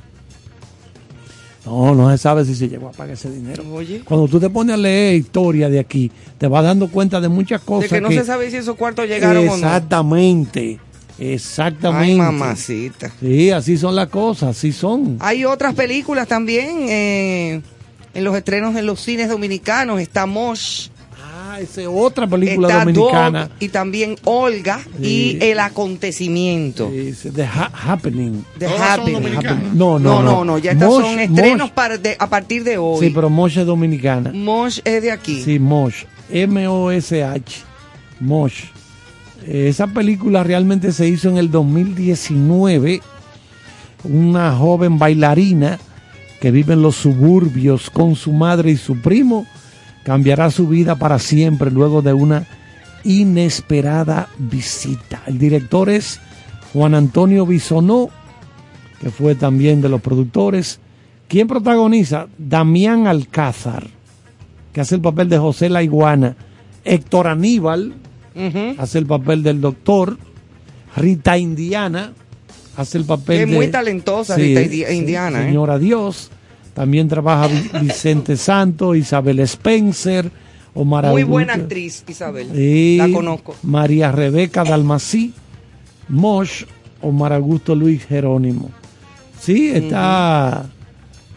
No, no se sabe si se llegó a pagar ese dinero. Oye. Cuando tú te pones a leer historia de aquí, te vas dando cuenta de muchas De cosas. que no se sabe si esos cuartos llegaron o no. Exactamente. Exactamente. Ay, mamacita. Sí, así son las cosas, así son. Hay otras películas también eh, en los estrenos en los cines dominicanos. Está Mosh, Ah, esa es otra película está dominicana. Dog y también Olga Sí. y El Acontecimiento. Es The Ha- Happening. The Happening. No, No, no, no, no, ya estas Mosh- son estrenos Mosh- para de- a partir de hoy. Sí, pero Mosh es dominicana. Mosh es de aquí. Sí, Mosh. M-O-S-H. Mosh. Esa película realmente se hizo en el 2019. Una joven bailarina que vive en los suburbios con su madre y su primo cambiará su vida para siempre luego de una inesperada visita. El director es Juan Antonio Bisonó, que fue también de los productores. ¿Quién protagoniza? Damián Alcázar, que hace el papel de José La Iguana. Héctor Aníbal Hace el papel del doctor. Rita Indiana hace el papel Es de... muy talentosa, Rita Indi- Indiana, ¿eh? Señora Dios. También trabaja Vi- [LAUGHS] Vicente Santo, Isabel Spencer, Omar Muy Augusto. buena actriz, Isabel. La conozco. María Rebeca Dalmací, Mosh, Omar Augusto Luis Jerónimo. Sí, está.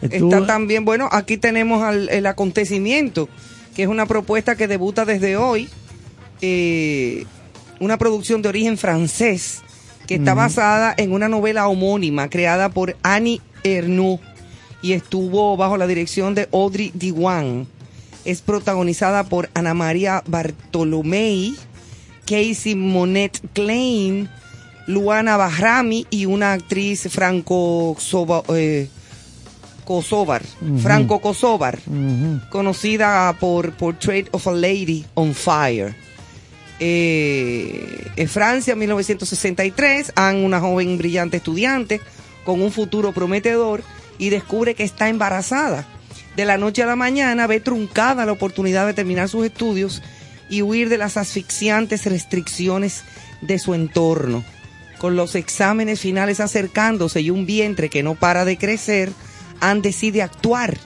estuvo- Está también, bueno, aquí tenemos al- el acontecimiento, que es una propuesta que debuta desde hoy, eh, una producción de origen francés, que está basada en una novela homónima creada por Annie Ernaux y estuvo bajo la dirección de Audrey Diwan. Es protagonizada por Ana María Bartolomei, Casey Monet Klein, Luana Bahrami y una actriz franco eh, Kosovar, Franco Kosovar, conocida por Portrait of a Lady on Fire. Eh, en Francia, 1963, Anne, una joven brillante estudiante con un futuro prometedor y descubre que está embarazada. De la noche a la mañana ve truncada la oportunidad de terminar sus estudios y huir de las asfixiantes restricciones de su entorno. Con los exámenes finales acercándose y un vientre que no para de crecer, Anne decide actuar,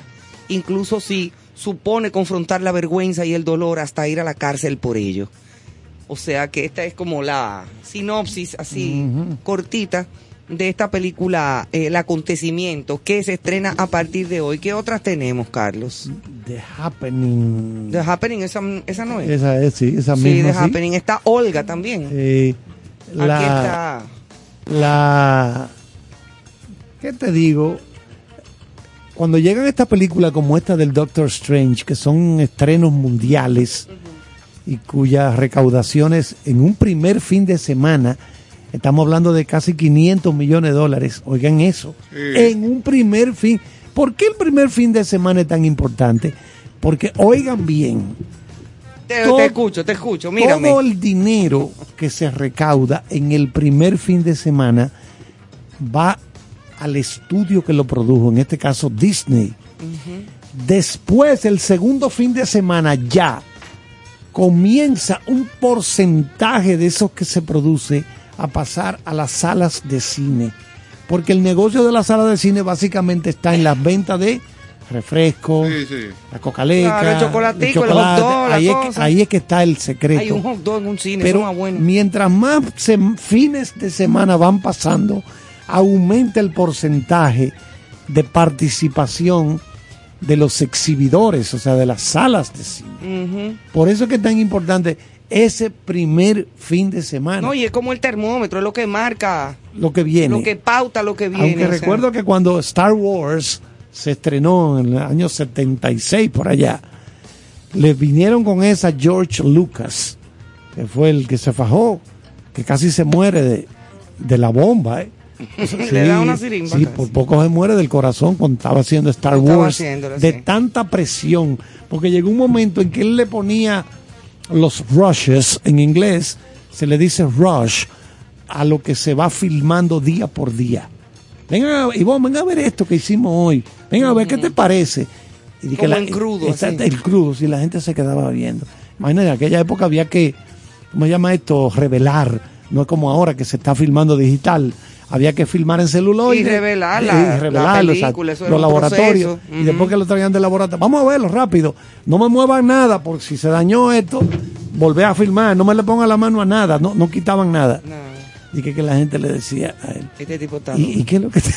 incluso si supone confrontar la vergüenza y el dolor hasta ir a la cárcel por ello. O sea que esta es como la sinopsis así cortita de esta película eh, El acontecimiento que se estrena a partir de hoy. ¿Qué otras tenemos, Carlos? The Happening. The Happening, esa, esa no es. Esa es, sí, esa sí, misma. The sí. Happening. Está Olga también. Eh, Aquí la, está. la. ¿Qué te digo? Cuando llegan estas películas como esta del Doctor Strange, que son estrenos mundiales, y cuyas recaudaciones en un primer fin de semana, estamos hablando de casi 500 millones de dólares, oigan eso, Sí. en un primer fin. ¿Por qué el primer fin de semana es tan importante? Porque oigan bien, Te, Todo- te escucho, te escucho, mírame. todo el dinero que se recauda en el primer fin de semana va al estudio que lo produjo, en este caso Disney. Después, el segundo fin de semana ya comienza un porcentaje de eso que se produce a pasar a las salas de cine. Porque el negocio de las salas de cine básicamente está en las ventas de refrescos, Sí, sí. la cocaleca, Claro, el chocolatico, el el hot chocolate. dog, ahí, es que, cosa. ahí es que está el secreto. Hay un hot dog en un cine, Pero eso es más bueno. mientras más fines de semana van pasando, aumenta el porcentaje de participación de los exhibidores, o sea, de las salas de cine. Por eso es que es tan importante ese primer fin de semana, No, y es como el termómetro, es lo que marca, lo que viene. lo que pauta lo que viene. Aunque sea. recuerdo que cuando Star Wars se estrenó en el año 76 por allá, le vinieron con esa George Lucas, que fue el que se fajó, que casi se muere de, de la bomba. ¿eh? [LAUGHS] Le da una sirimba Sí, casi. por poco se muere del corazón cuando estaba haciendo Star Estaba Wars. de sí. tanta presión, porque llegó un momento en que él le ponía los rushes, en inglés se le dice rush, a lo que se va filmando día por día. Venga, Ivonne, venga a ver esto que hicimos hoy. Venga a ver qué te parece. Y Como en crudo, Exacto, así. el crudo, si la gente se quedaba viendo. Imagínate, en aquella época había que, ¿cómo se llama esto? Revelar. No es como ahora que se está filmando digital. Había que filmar en celuloide. Y revelar la- y película, los laboratorios. Y después que lo traían del laboratorio. Vamos a verlo rápido. No me muevan nada, porque si se dañó esto, volvé a filmar. No me le ponga la mano a nada. No, no quitaban nada. No, Y que, que la gente le decía a él. este tipo está. ¿Y, y qué es lo que te-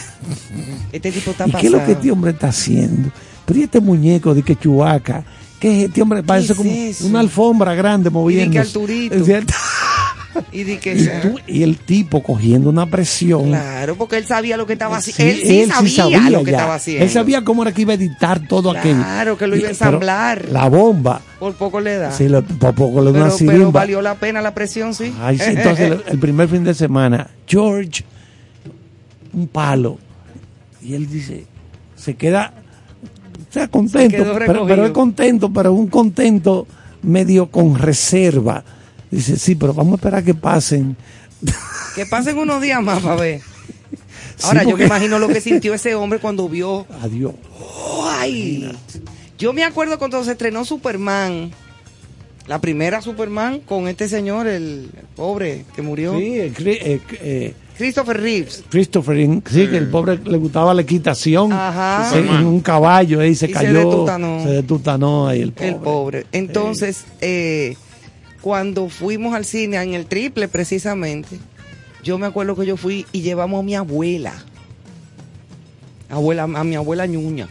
[LAUGHS] este tipo está ¿Y qué es lo que este hombre está haciendo? Pero ¿y este muñeco de que chubaca? ¿Qué es este hombre? Parece es como eso? una alfombra grande moviendo. Arturito. [LAUGHS] Y di que Y, tú- y el tipo cogiendo una presión. Claro, porque él sabía lo que estaba haciendo. Sí, él sí sabía, lo que ya. estaba haciendo. Él sabía cómo era que iba a editar todo aquello. Claro, que lo iba a ensamblar. La bomba. Por poco le da. Sí, lo- por poco le da una pero valió la pena la presión, sí. Ay, sí, entonces el, el primer fin de semana, George, un palo. Y él dice, se queda, o sea, contento, pero, pero es contento, pero un contento medio con reserva. Dice, sí, pero vamos a esperar que pasen. [LAUGHS] que pasen unos días más para ver. Ahora, Sí, yo me imagino lo que sintió ese hombre cuando vio. Adiós. ¡Ay! Yo me acuerdo cuando se estrenó Superman. La primera Superman con este señor, el, el pobre que murió. Sí, eh, eh, eh, Christopher Reeves. Christopher, in- sí, que el pobre le gustaba la equitación. Ajá. Se- en un caballo ahí se Y se cayó. detutanó. Se detutanó ahí el pobre. El pobre. Entonces, eh, cuando fuimos al cine en el triple precisamente, yo me acuerdo que yo fui y llevamos a mi abuela. Abuela, a mi abuela ñuña.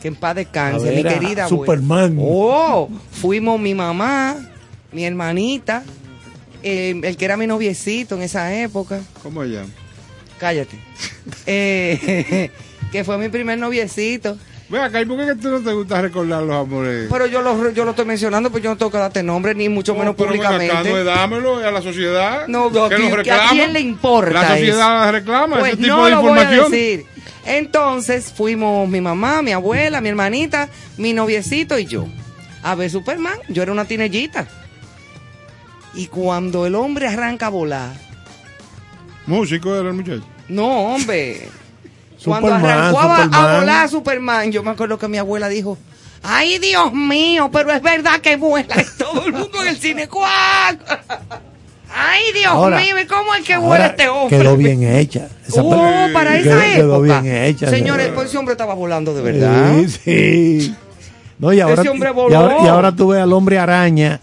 Que en paz descanse, ver mi querida abuela. Superman. Oh, fuimos mi mamá, mi hermanita, eh, el que era mi noviecito en esa época. ¿Cómo ella? Cállate. [LAUGHS] Eh, [LAUGHS] que fue mi primer noviecito. Ve acá, ¿y por qué tú no te gusta recordar los amores? Pero yo lo, yo lo estoy mencionando, pues yo no tengo que darte nombre, ni mucho menos pero ven acá, públicamente. no es dámelo a la sociedad. No, no, que a quién le importa La sociedad eso. reclama Pues ese tipo no de lo voy a información. decir. Entonces fuimos mi mamá, mi abuela, mi hermanita, mi noviecito y yo a ver Superman. Yo era una tinellita. Y cuando el hombre arranca a volar, Músico era el muchacho. no, hombre. Cuando Superman, arrancó a, a Superman. volar Superman, yo me acuerdo que mi abuela dijo, ay Dios mío, pero es verdad que vuela. Y [LAUGHS] todo el mundo en el cine, ¿cuál? Ay Dios Ahora- mío, ¿y cómo es que vuela Ahora este hombre? Quedó bien hecha. Esa Oh, para esa quedó- época. Quedó bien hecha. Señores, pues ese hombre estaba volando de verdad. Sí, sí. No, y ahora, Ese hombre y ahora, y ahora tú ves al hombre araña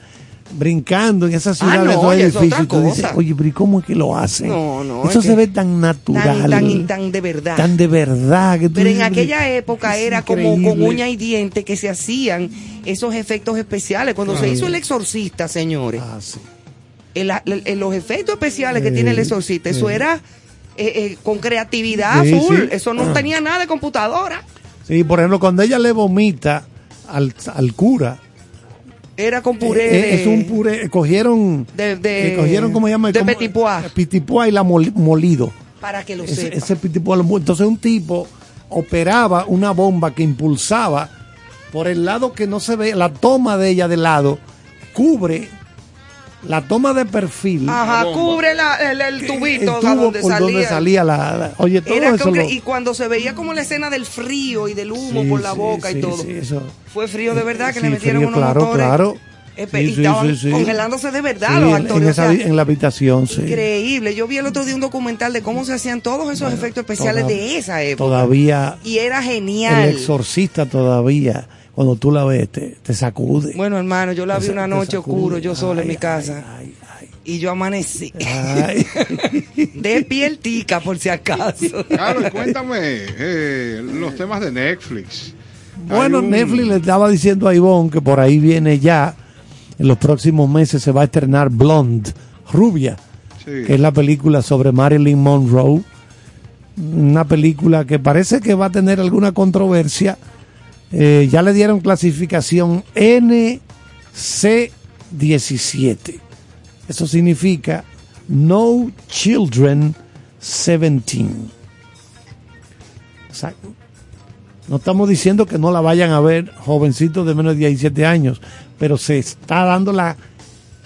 brincando en esa ciudad Ah, de no, es y tú dices, oye, pero ¿y cómo es que lo hacen? No, no, Eso es se que ve tan natural. Tan, tan, tan de verdad. tan de verdad. Que tú Pero en aquella época era como con uña y diente que se hacían esos efectos especiales. Cuando se hizo el exorcista, señores, Ah, sí. el- el- los efectos especiales que tiene el exorcista, eso sí. era eh, eh, con creatividad Sí, full. sí. Eso no Ah. tenía nada de computadora. Sí, por ejemplo, cuando ella le vomita al, al cura, Era con puré Eh, de... Es un puré. Cogieron. de, de- eh, cogieron, ¿cómo se llama? De y la mol- molido. Para que lo Ese, sepa. ese mol- Entonces un tipo operaba una bomba que impulsaba por el lado que no se ve, la toma de ella de lado cubre la toma de perfil. Ajá, cubre la- el, el el tubito tubo a donde por salía. donde salía la, la- Oye, todo Era eso lo- y cuando se veía como la escena del frío y del humo Sí, por la boca sí, y todo. sí, eso. Fue frío de verdad que le metieron frío, unos claro, motores. claro. Espe- Sí, y estaban congelándose de verdad los actores. en, o sea, en la habitación, sí. Increíble. Yo vi el otro día un documental de cómo se hacían todos esos efectos especiales toda- de esa época. Todavía Y era genial. el exorcista todavía, cuando tú la ves, te, te sacude. Bueno, hermano, yo la Te vi una noche oscuro, yo solo en Ay, mi casa. Y yo amanecí. Ay. [LAUGHS] de pieltica, por si acaso. Claro, y cuéntame eh, los temas de Netflix. Bueno, un- Netflix le estaba diciendo a Ivonne que por ahí viene ya, en los próximos meses se va a estrenar Blonde, Rubia, Sí. que es la película sobre Marilyn Monroe. Una película que parece que va a tener alguna controversia. Eh, ya le dieron clasificación NC17. Eso significa No Children 17. O sea, no estamos diciendo que no la vayan a ver jovencitos de menos de 17 años, pero se está dando la,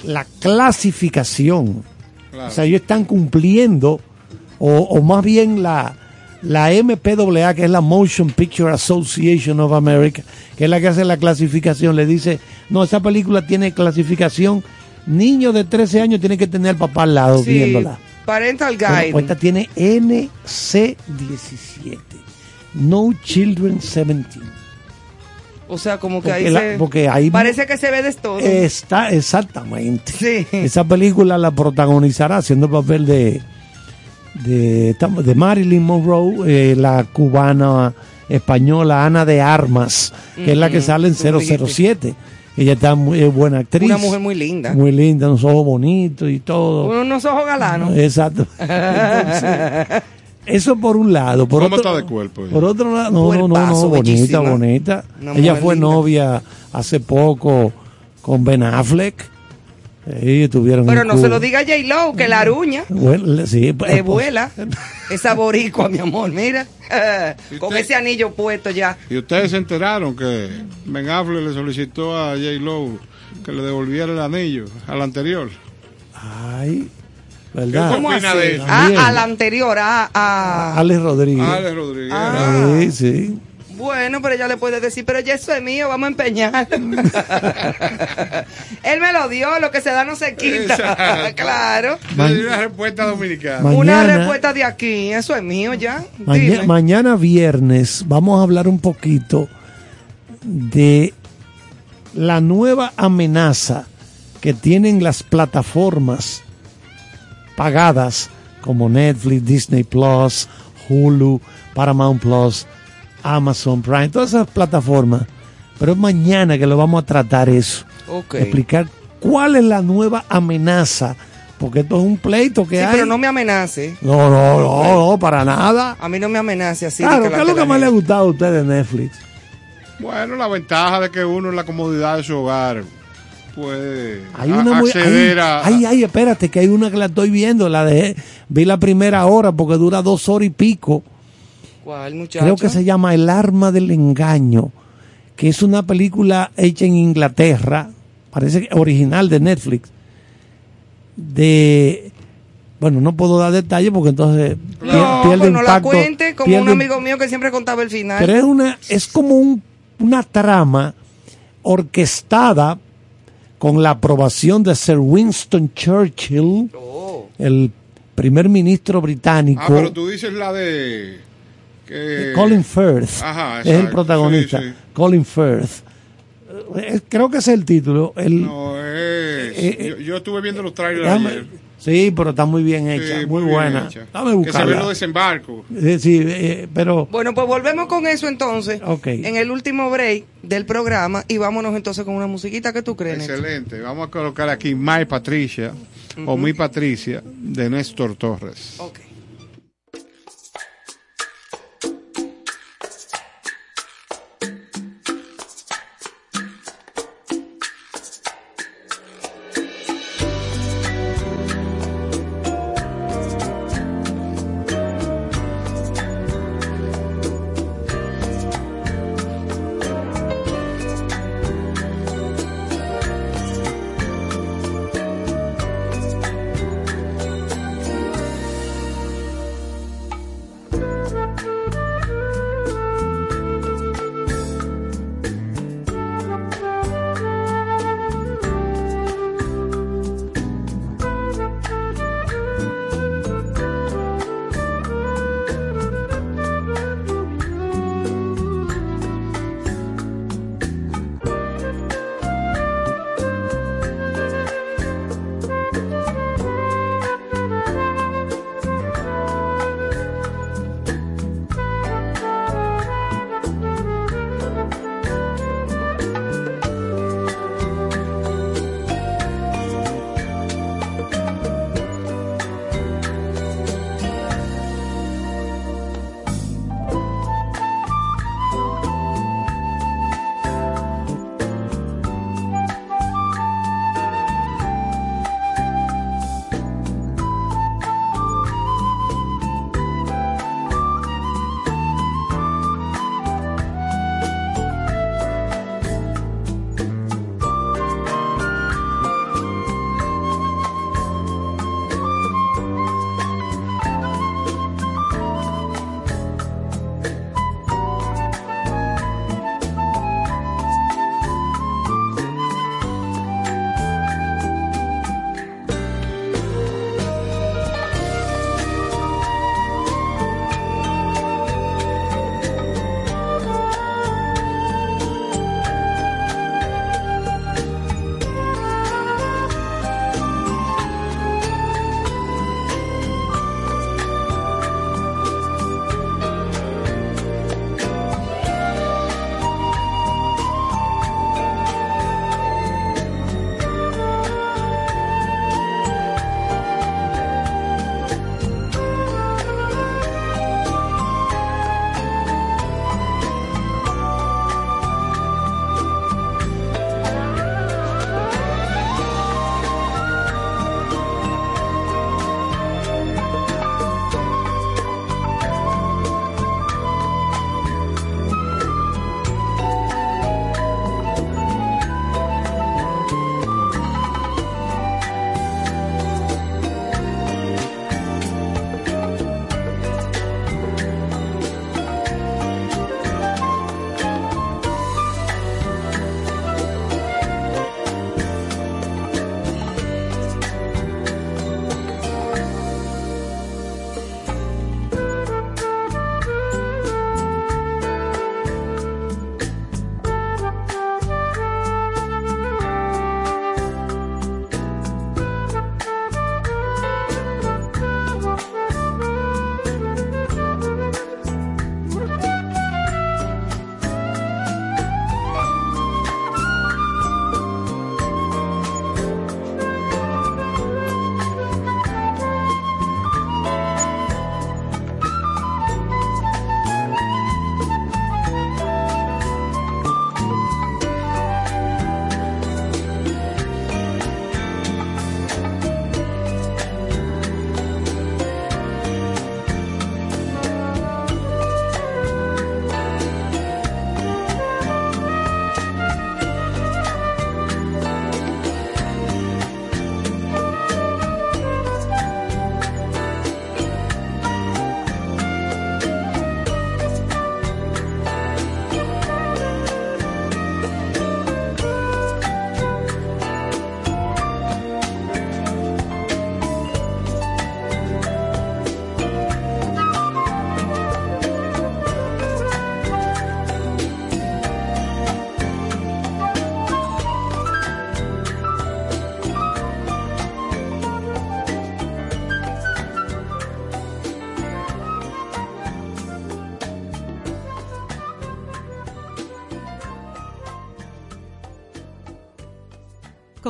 la clasificación. Claro. O sea, ellos están cumpliendo, o, o más bien la, la MPAA, que es la Motion Picture Association of America, que es la que hace la clasificación, le dice, no, esa película tiene clasificación, niño de 13 años tiene que tener al papá al lado Sí, viéndola. Parental Bueno, Guide. pues esta tiene NC17. No Children 17. o sea, como que Porque, ahí la- se... porque ahí Parece que se ve de todo. está exactamente. Sí. Esa película la protagonizará haciendo el papel de de, de Marilyn Monroe, eh, la cubana española Ana de Armas, que es la que sale en tú dijiste. 007. Ella está muy es buena actriz. Una mujer muy linda. Muy linda, unos ojos bonitos y todo. Unos ojos galanos. Exacto. Entonces, eso por un lado. Por ¿Cómo otro, está de cuerpo ella? Por otro lado, no, no, no, no, bonita, bellísima. bonita. Una Ella fue linda. novia hace poco con Ben Affleck. Pero no se lo diga a J-Lo, que la aruña Bueno, sí, pues, de pues, vuela. Esa boricua, mi amor, mira. ¿Y Con usted? ese anillo puesto ya. Y ustedes se enteraron que Ben Affleck le solicitó a J. Lo que le devolviera el anillo al anterior. Ay, ¿verdad? ¿Cómo de? Ah, También. a la anterior, a... a- Alex Rodríguez. Alex Rodríguez. Ah. Sí, sí. Bueno, pero ella le puede decir, pero ya eso es mío, vamos a empeñar. [LAUGHS] Él me lo dio, lo que se da no se quita. Exacto. [LAUGHS] claro. Di una respuesta dominicana. Ma- Una Mañana- respuesta de aquí, eso es mío ya. Maña- Dime. mañana viernes vamos a hablar un poquito de la nueva amenaza que tienen las plataformas pagadas como Netflix, Disney Plus, Hulu, Paramount Plus, Amazon Prime, todas esas plataformas. Pero es mañana que lo vamos a tratar eso. Explicar cuál es la nueva amenaza. Porque esto es un pleito que Sí, hay. pero no me amenace. no, no, no, no, para nada. A mí no me amenace así. Claro, ¿qué es lo que más le ha gustado a usted de Netflix? Bueno, la ventaja de que uno en la comodidad de su hogar puede Hay una muy. acceder Ay, a... ay, ay, espérate, que hay una que la estoy viendo. La dejé. Vi la primera hora porque dura dos horas y pico. ¿Cuál, muchacho? Creo que se llama El arma del engaño, que es una película hecha en Inglaterra, parece que original de Netflix. De. Bueno, no puedo dar detalles porque entonces No, pierde pues no la cuente como pierde un amigo mío que siempre contaba el final. Pero es una, es como un- una trama orquestada con la aprobación de Sir Winston Churchill, Oh. el primer ministro británico, Ah, pero tú dices la de... Que... Colin Firth, Ajá, es el protagonista, Sí, sí. Colin Firth. Eh, Creo que ese es el título. El, No, es... Eh, yo, yo estuve viendo los trailers déjame- ayer. sí, pero está muy bien Sí, hecha, muy, buena. hecha. Dame Que se ve buscarla. los desembarcos. Eh, sí, eh, pero Bueno, pues volvemos con eso entonces. Ok. En el último break del programa y vámonos entonces con una musiquita que tú crees. Excelente. Vamos a colocar aquí My Patricia o Mi Patricia de Néstor Torres. Ok.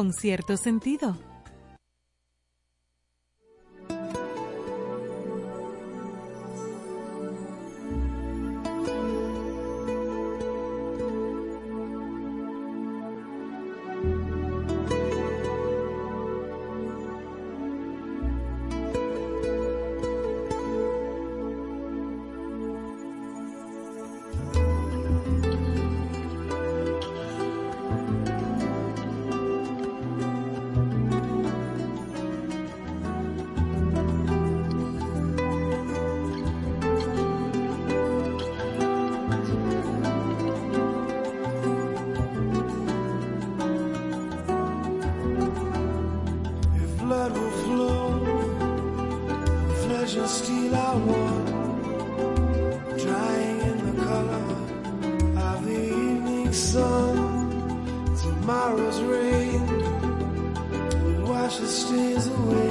Con cierto sentido. She stays away.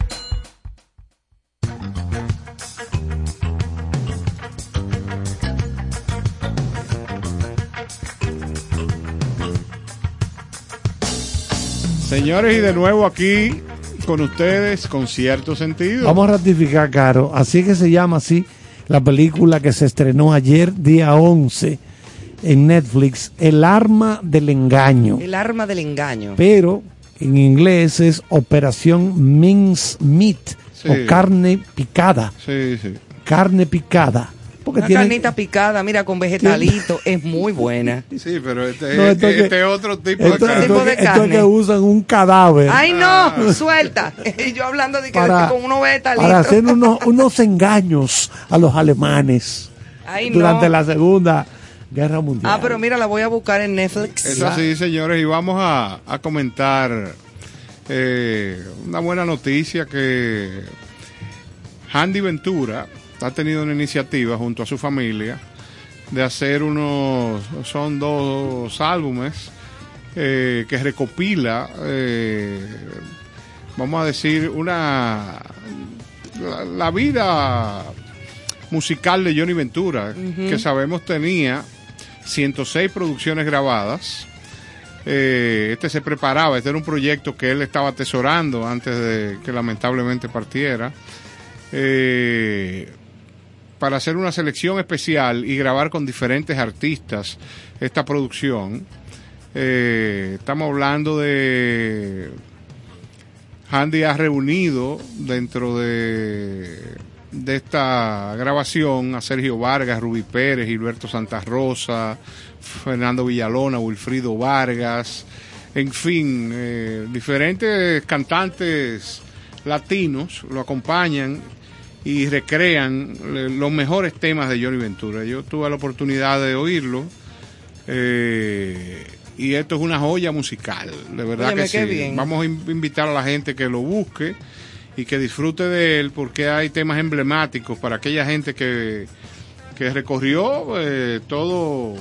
Señores, y de nuevo aquí con ustedes, con cierto sentido. Vamos a ratificar, Caro. Así que se llama así la película que se estrenó ayer, día 11, en Netflix, El arma del engaño. El arma del engaño. Pero en inglés es Operación Mince Meat Sí. o carne picada. Sí, sí. Carne picada. Porque Una carnita picada, mira, con vegetalito, [LAUGHS] es muy buena. Sí, pero este, No, esto es este que- es otro tipo Esto, de esto carne. esto que usan un cadáver Ay, Ah. no, suelta. [LAUGHS] Y yo hablando de que para, con unos vegetalitos. para hacer unos, unos engaños a los alemanes Ay, no. durante la Segunda Guerra Mundial. Ah, pero mira, la voy a buscar en Netflix. Es así, señores, y vamos a, a comentar eh, una buena noticia que Handy Ventura ha tenido una iniciativa junto a su familia de hacer unos, son dos álbumes eh, que recopila, eh, vamos a decir, una la, la vida musical de Johnny Ventura, que sabemos tenía 106 producciones grabadas. Eh, este se preparaba, este era un proyecto que él estaba atesorando antes de que lamentablemente partiera. Eh, para hacer una selección especial y grabar con diferentes artistas esta producción. Eh, estamos hablando de Handy ha reunido dentro de, de esta grabación a Sergio Vargas, Rubí Pérez, Gilberto Santa Rosa, Fernando Villalona, Wilfrido Vargas, en fin, eh, diferentes cantantes latinos lo acompañan y recrean eh, los mejores temas de Johnny Ventura. Yo tuve la oportunidad de oírlo eh, y esto es una joya musical, de verdad Óyeme, que sí. bien. Vamos a in- invitar a la gente que lo busque y que disfrute de él porque hay temas emblemáticos para aquella gente que, que recorrió eh, todos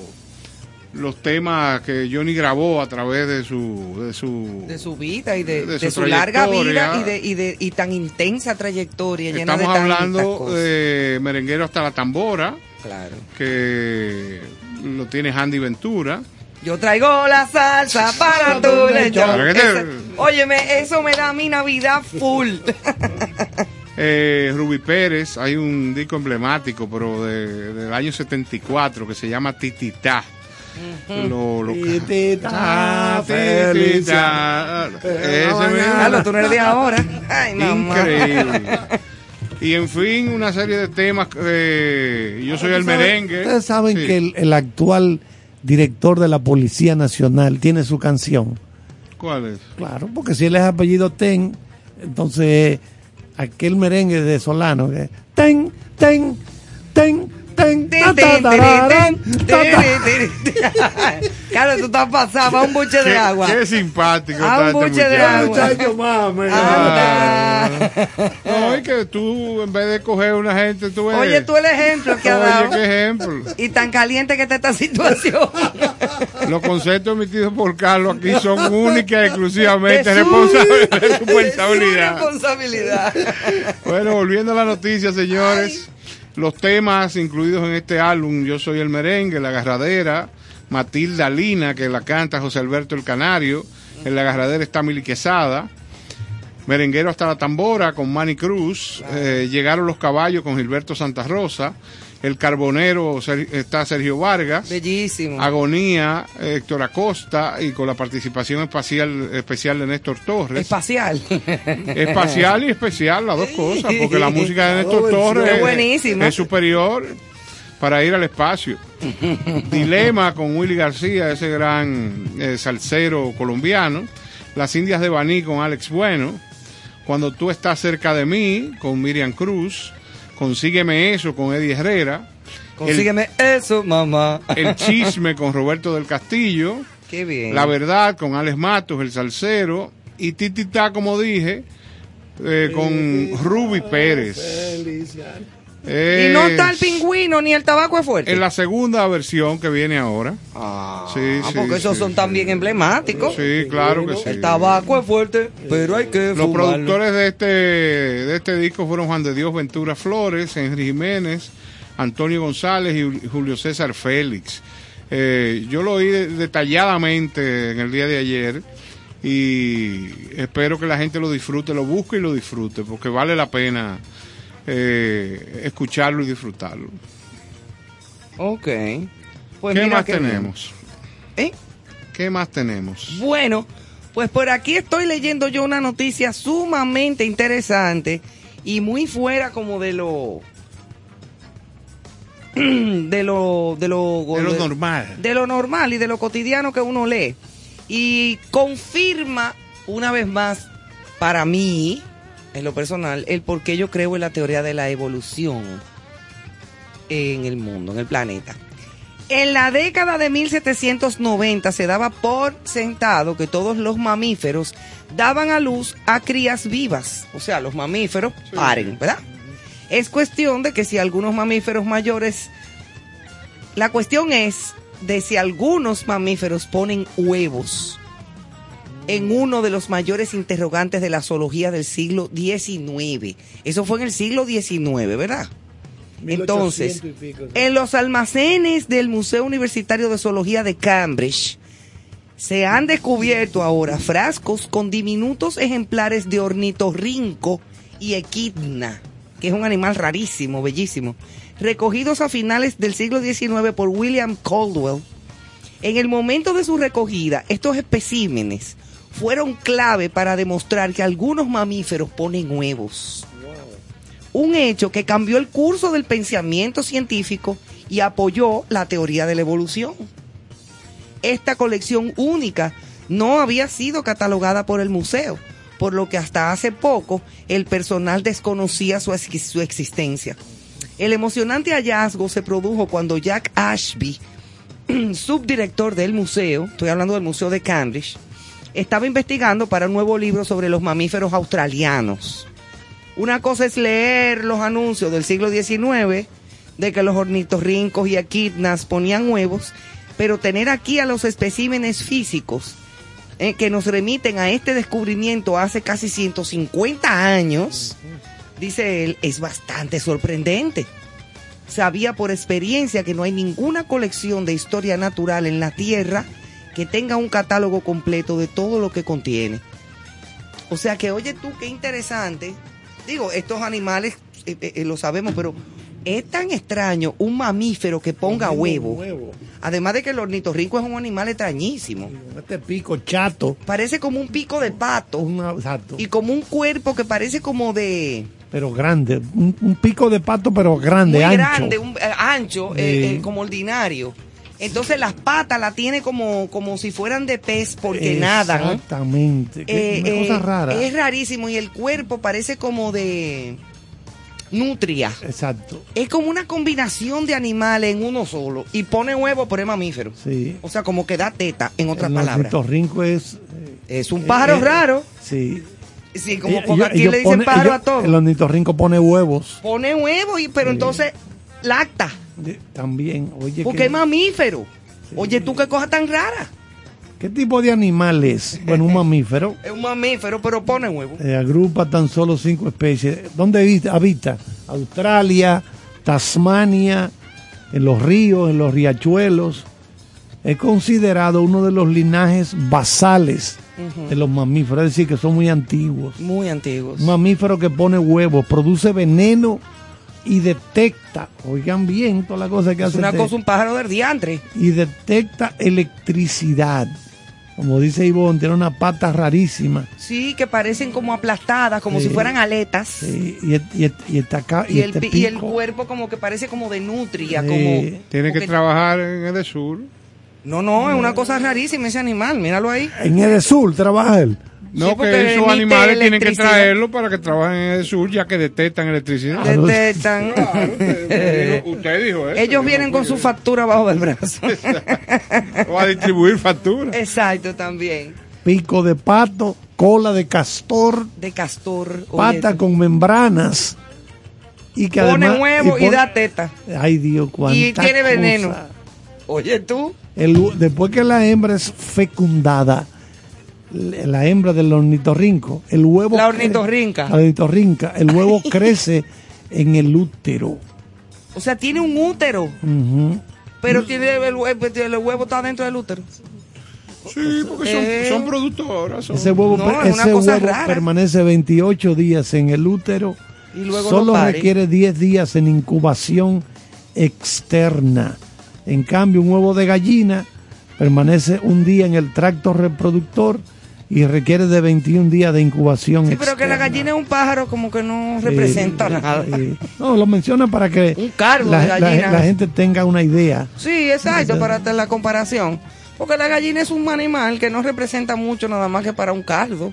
los temas que Johnny grabó a través de su de su de su vida y de, de de su su, larga vida y de, y de y tan intensa trayectoria llena Estamos de hablando cosas. de Merenguero hasta la tambora, claro. que lo tiene Handy Ventura. Yo traigo la salsa para tu lechón. Esa- óyeme, eso me da mi Navidad full. [LAUGHS] Eh, Rubí Pérez, hay un disco emblemático, pero de- del año 74, que se llama Tititá. Lo, lo- Tititá, Tititá. Ese tú no eres de ahora. Ay. Increíble. Y en fin, una serie de temas. eh, yo soy el merengue. Ustedes saben Sí. que el, el actual director de la Policía Nacional tiene su canción. ¿Cuál es? Claro, porque si él es apellido Ten, entonces aquel merengue de Solano, que Ten, Ten, Ten, [LAUGHS] Carlos, tú estás pasado a un buche de agua. Qué simpático. A un este buche de agua. Mami. Ah. No, es que tú, en vez de coger una gente, tú ves. Oye, tú el ejemplo que ha Oye, dado. qué ejemplo. Y tan caliente que está esta situación. [LAUGHS] Los conceptos emitidos por Carlos aquí son únicas y exclusivamente responsables de responsabilidad. responsabilidad. Bueno, volviendo a la noticia, señores. Los temas incluidos en este álbum, Yo Soy el Merengue, La Agarradera, Matilda Lina, que la canta José Alberto el Canario, en La Agarradera está Mili Quesada, Merenguero hasta la Tambora con Manny Cruz, eh, Llegaron los Caballos con Gilberto Santa Rosa, El Carbonero está Sergio Vargas, Bellísimo. Agonía, Héctor Acosta y con la participación espacial, especial de Néstor Torres. Espacial. [LAUGHS] Espacial y especial, las dos cosas, porque la música de Néstor Es Torres buenísima. es superior para ir al espacio. [LAUGHS] Dilema con Willy García, ese gran eh, salsero colombiano. Las Indias de Baní con Alex Bueno. Cuando tú estás cerca de mí con Miriam Cruz. Consígueme eso con Eddie Herrera. Consígueme eso, mamá. El, el [LAUGHS] chisme con Roberto del Castillo. Qué bien. La verdad con Alex Matos, el salsero. Y Titita, como dije, eh, con Ruby Pérez. Y no está el pingüino ni el tabaco es fuerte. En la segunda versión que viene ahora. sí, Ah, sí, porque esos sí, son sí. también emblemáticos. Sí, claro que sí. El tabaco es fuerte, pero hay que Los fumarlo. productores de este, de este disco fueron Juan de Dios Ventura Flores, Henry Jiménez, Antonio González y Julio César Félix. Eh, yo lo oí de- detalladamente en el día de ayer y espero que la gente lo disfrute, lo busque y lo disfrute, porque vale la pena eh, escucharlo y disfrutarlo. Ok. Pues ¿Qué mira más bien. tenemos? ¿Eh? ¿Qué más tenemos? Bueno, pues por aquí estoy leyendo yo una noticia sumamente interesante y muy fuera como de lo [CLEARS THROAT] de lo de lo, De lo normal. de lo normal y de lo cotidiano que uno lee y confirma una vez más para mí en lo personal el por qué yo creo en la teoría de la evolución en el mundo, en el planeta. En la década de 1790 se daba por sentado que todos los mamíferos daban a luz a crías vivas, o sea, los mamíferos paren, ¿verdad? Es cuestión de que si algunos mamíferos mayores, la cuestión es de si algunos mamíferos ponen huevos en uno de los mayores interrogantes de la zoología del siglo XIX. Eso fue en el siglo XIX, ¿verdad? Entonces, 1800 y pico. en los almacenes del Museo Universitario de Zoología de Cambridge se han descubierto ahora frascos con diminutos ejemplares de ornitorrinco y equidna, que es un animal rarísimo, bellísimo, recogidos a finales del siglo XIX por William Caldwell. En el momento de su recogida, estos especímenes fueron clave para demostrar que algunos mamíferos ponen huevos un hecho que cambió el curso del pensamiento científico y apoyó la teoría de la evolución. Esta colección única no había sido catalogada por el museo, por lo que hasta hace poco el personal desconocía su, su existencia. El emocionante hallazgo se produjo cuando Jack Ashby, [CLEARS THROAT] subdirector del museo, estoy hablando del Museo de Cambridge, estaba investigando para un nuevo libro sobre los mamíferos australianos. Una cosa es leer los anuncios del siglo XIX de que los ornitorrincos y equidnas ponían huevos, pero tener aquí a los especímenes físicos eh, que nos remiten a este descubrimiento hace casi 150 años, dice él, es bastante sorprendente. Sabía por experiencia que no hay ninguna colección de historia natural en la Tierra que tenga un catálogo completo de todo lo que contiene. O sea que, oye tú, qué interesante. Digo, estos animales eh, eh, eh, lo sabemos, pero es tan extraño un mamífero que ponga huevo. Además de que el ornitorrinco es un animal extrañísimo. Este pico chato. Parece como un pico de pato. Una- exacto. Y como un cuerpo que parece como de... Pero grande. Un, un pico de pato, pero grande, muy ancho. grande, un, eh, ancho, Sí. como ordinario. Entonces las patas las tiene como, como si fueran de pez porque nadan. Exactamente. Eh, una eh, cosa rara. Es rarísimo y el cuerpo parece como de nutria. Exacto. Es como una combinación de animales en uno solo. Y pone huevo, pero es mamífero. Sí. O sea, como que da teta, en otras el palabras. ornitorrinco es. Es un pájaro eh, raro. Sí. Sí, como Ellos- porque aquí ellos le dicen pájaro ellos- a todo. El ornitorrinco pone huevos Pone huevo, y, pero Sí. entonces lacta. de- también. Oye, Porque ¿qué, es mamífero. Oye, tú qué cosa tan rara. ¿qué tipo de animal es? Bueno, un [LAUGHS] mamífero. Es un mamífero, pero pone huevo. Eh, agrupa tan solo cinco especies. ¿Dónde habita? habita? Australia, Tasmania, en los ríos, en los riachuelos. Es considerado uno de los linajes basales de los mamíferos, es decir, que son muy antiguos. Muy antiguos. Un mamífero que pone huevos, produce veneno y detecta, oigan bien toda la cosa que Es hace. una este- cosa, un pájaro del diantre. y detecta electricidad. Como dice Ivonne, tiene una pata rarísima. Sí, que parecen como aplastadas, como Sí. si fueran aletas. Sí, y, está acá, y, Y, el, este y el pico. cuerpo como que parece como de nutria, Sí. como... Tiene que porque- trabajar en el sur. No, no, es una cosa rarísima ese animal, míralo ahí. En Edesur trabaja él. No, que esos animales tienen que traerlo para que trabajen en el sur, ya que detectan electricidad. Detectan. Claro, usted, dijo, usted dijo eso. Ellos yo vienen no con su factura bajo del brazo. O a distribuir facturas. Exacto, también. Pico de pato, cola de castor, De castor. pata con membranas. Y que Pone además, huevo y, pone- da teta. Ay Dios, cuánta Y tiene cosa. veneno. Oye, tú. El después que la hembra es fecundada, la hembra del ornitorrinco, el huevo... La ornitorrinca. La ornitorrinca, el huevo crece en el útero. O sea, tiene un útero, pero tiene el, huevo, el huevo está dentro del útero. Sí, porque son, Eh. son productoras. son- Ese huevo, No, per- es una ese huevo permanece 28 días en el útero. Y luego Solo requiere 10 días en incubación externa. En cambio, un huevo de gallina permanece un día en el tracto reproductor y requiere de 21 días de incubación. Sí, pero que la gallina es un pájaro como que no representa Eh, nada. eh, no, lo menciona para que Un cargo la, de la- la gente tenga una idea. Sí, exacto, para hacer la comparación. Porque la gallina es un animal que no representa mucho nada más que para un caldo.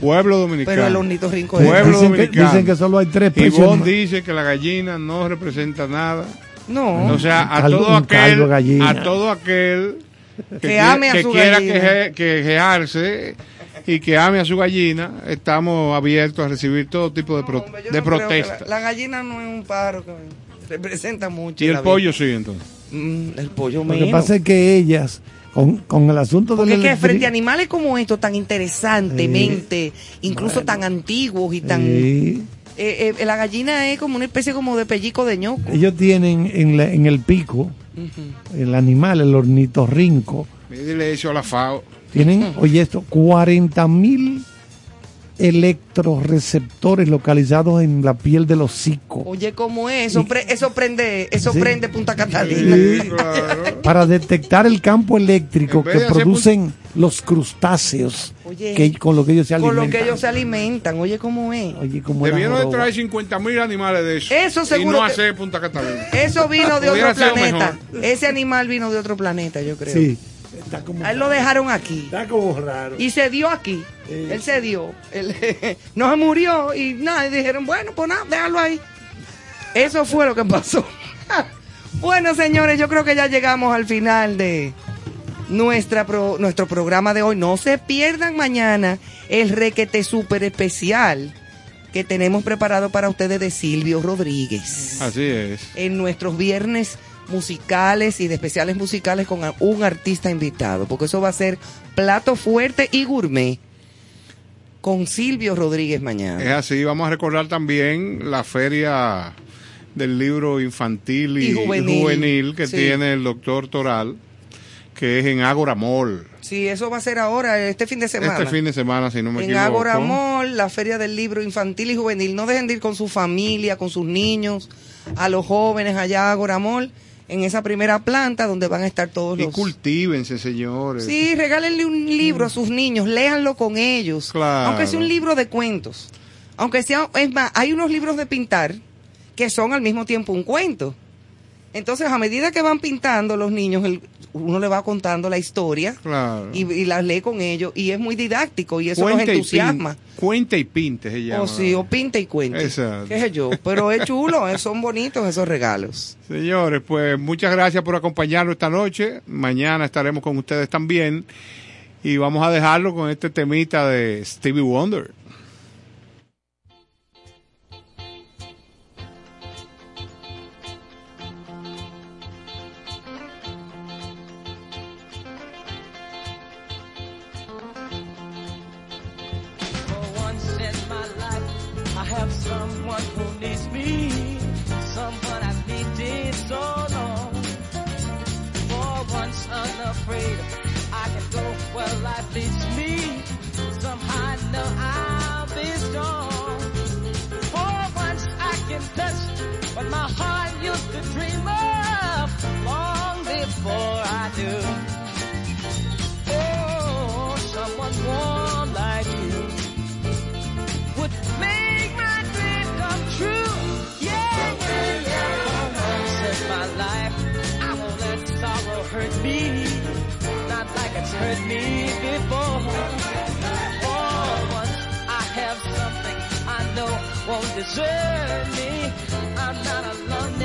Pueblo dominicano. Pero el ornitorrinco es- Pueblo Dicen que- dominicano. dicen que solo hay tres Y más. dice que la gallina no representa nada. No. O sea, a caldo- todo aquel, a todo aquel que, Que quiera- ame a que su quiera gallina. queje- quejarse y que ame a su gallina, estamos abiertos a recibir todo tipo de, pro- Yo de no creo que protesta. La, la gallina no es un pájaro que representa mucho. Y el pollo vida. sí, entonces. Mm, el pollo Lo que menos. pasa es que ellas, con, con el asunto Porque del es que frente a animales como estos, tan interesantemente, incluso tan antiguos y tan... Sí. eh, eh, la gallina es como una especie como de pellico de ñoco. ellos tienen en, la- en el pico, el animal, el ornitorrinco, dile eso a la FAO. tienen, oye esto, 40 mil electroreceptores localizados en la piel del hocico Oye, ¿cómo es? Eso, pre- eso prende, eso Sí. prende Punta Catalina. Sí. para detectar el campo eléctrico que producen los crustáceos Oye, que, con lo que ellos se Con alimentan. lo que ellos se alimentan. Oye, ¿cómo es? Oye, cómo Debieron de traer 50 mil animales de eso. Eso Y seguro no que- hacer Punta Catalina. Eso vino de otro planeta. mejor. Ese animal vino de otro planeta, yo creo. Sí, está como, A él lo dejaron aquí. está como raro. Y se dio aquí. Él se dio. Él [LAUGHS] no se murió y nada. Y dijeron, bueno, pues nada, déjalo ahí. Eso fue lo que pasó. [LAUGHS] bueno, señores, yo creo que ya llegamos al final de nuestra pro- nuestro programa de hoy. No se pierdan mañana el requete súper especial que tenemos preparado para ustedes de Silvio Rodríguez Así es. en nuestros viernes musicales y de especiales musicales con un artista invitado, porque eso va a ser plato fuerte y gourmet con Silvio Rodríguez Es mañana. así. Vamos a recordar también la feria del libro infantil y, Y juvenil. juvenil que Sí. tiene el doctor Toral, que es en Ágora Mall. Sí, eso va a ser ahora, este fin de semana. Este fin de semana, si no me en equivoco. Ágora Mall, la feria del libro infantil y juvenil. No dejen de ir con su familia, con sus niños, a los jóvenes allá a Ágora Mall, en esa primera planta donde van a estar todos Y los... cultívense, señores. Sí, regálenle un libro a sus niños, léanlo con ellos. Claro. Aunque sea un libro de cuentos. Aunque sea, es más, hay unos libros de pintar que son al mismo tiempo un cuento. Entonces, a medida que van pintando los niños, el- uno le va contando la historia Claro. y, y la lee con ellos. Y es muy didáctico y eso los Cuente y entusiasma. pin- Cuente y pinte se llama. O sí, o pinta y cuenta. Exacto. ¿Qué sé yo? Pero es [LAUGHS] chulo, eh, son bonitos esos regalos. Señores, pues muchas gracias por acompañarnos esta noche. Mañana estaremos con ustedes también. Y vamos a dejarlo con este temita de Stevie Wonder. Me before. For once, I have something I know won't desert me. I'm not alone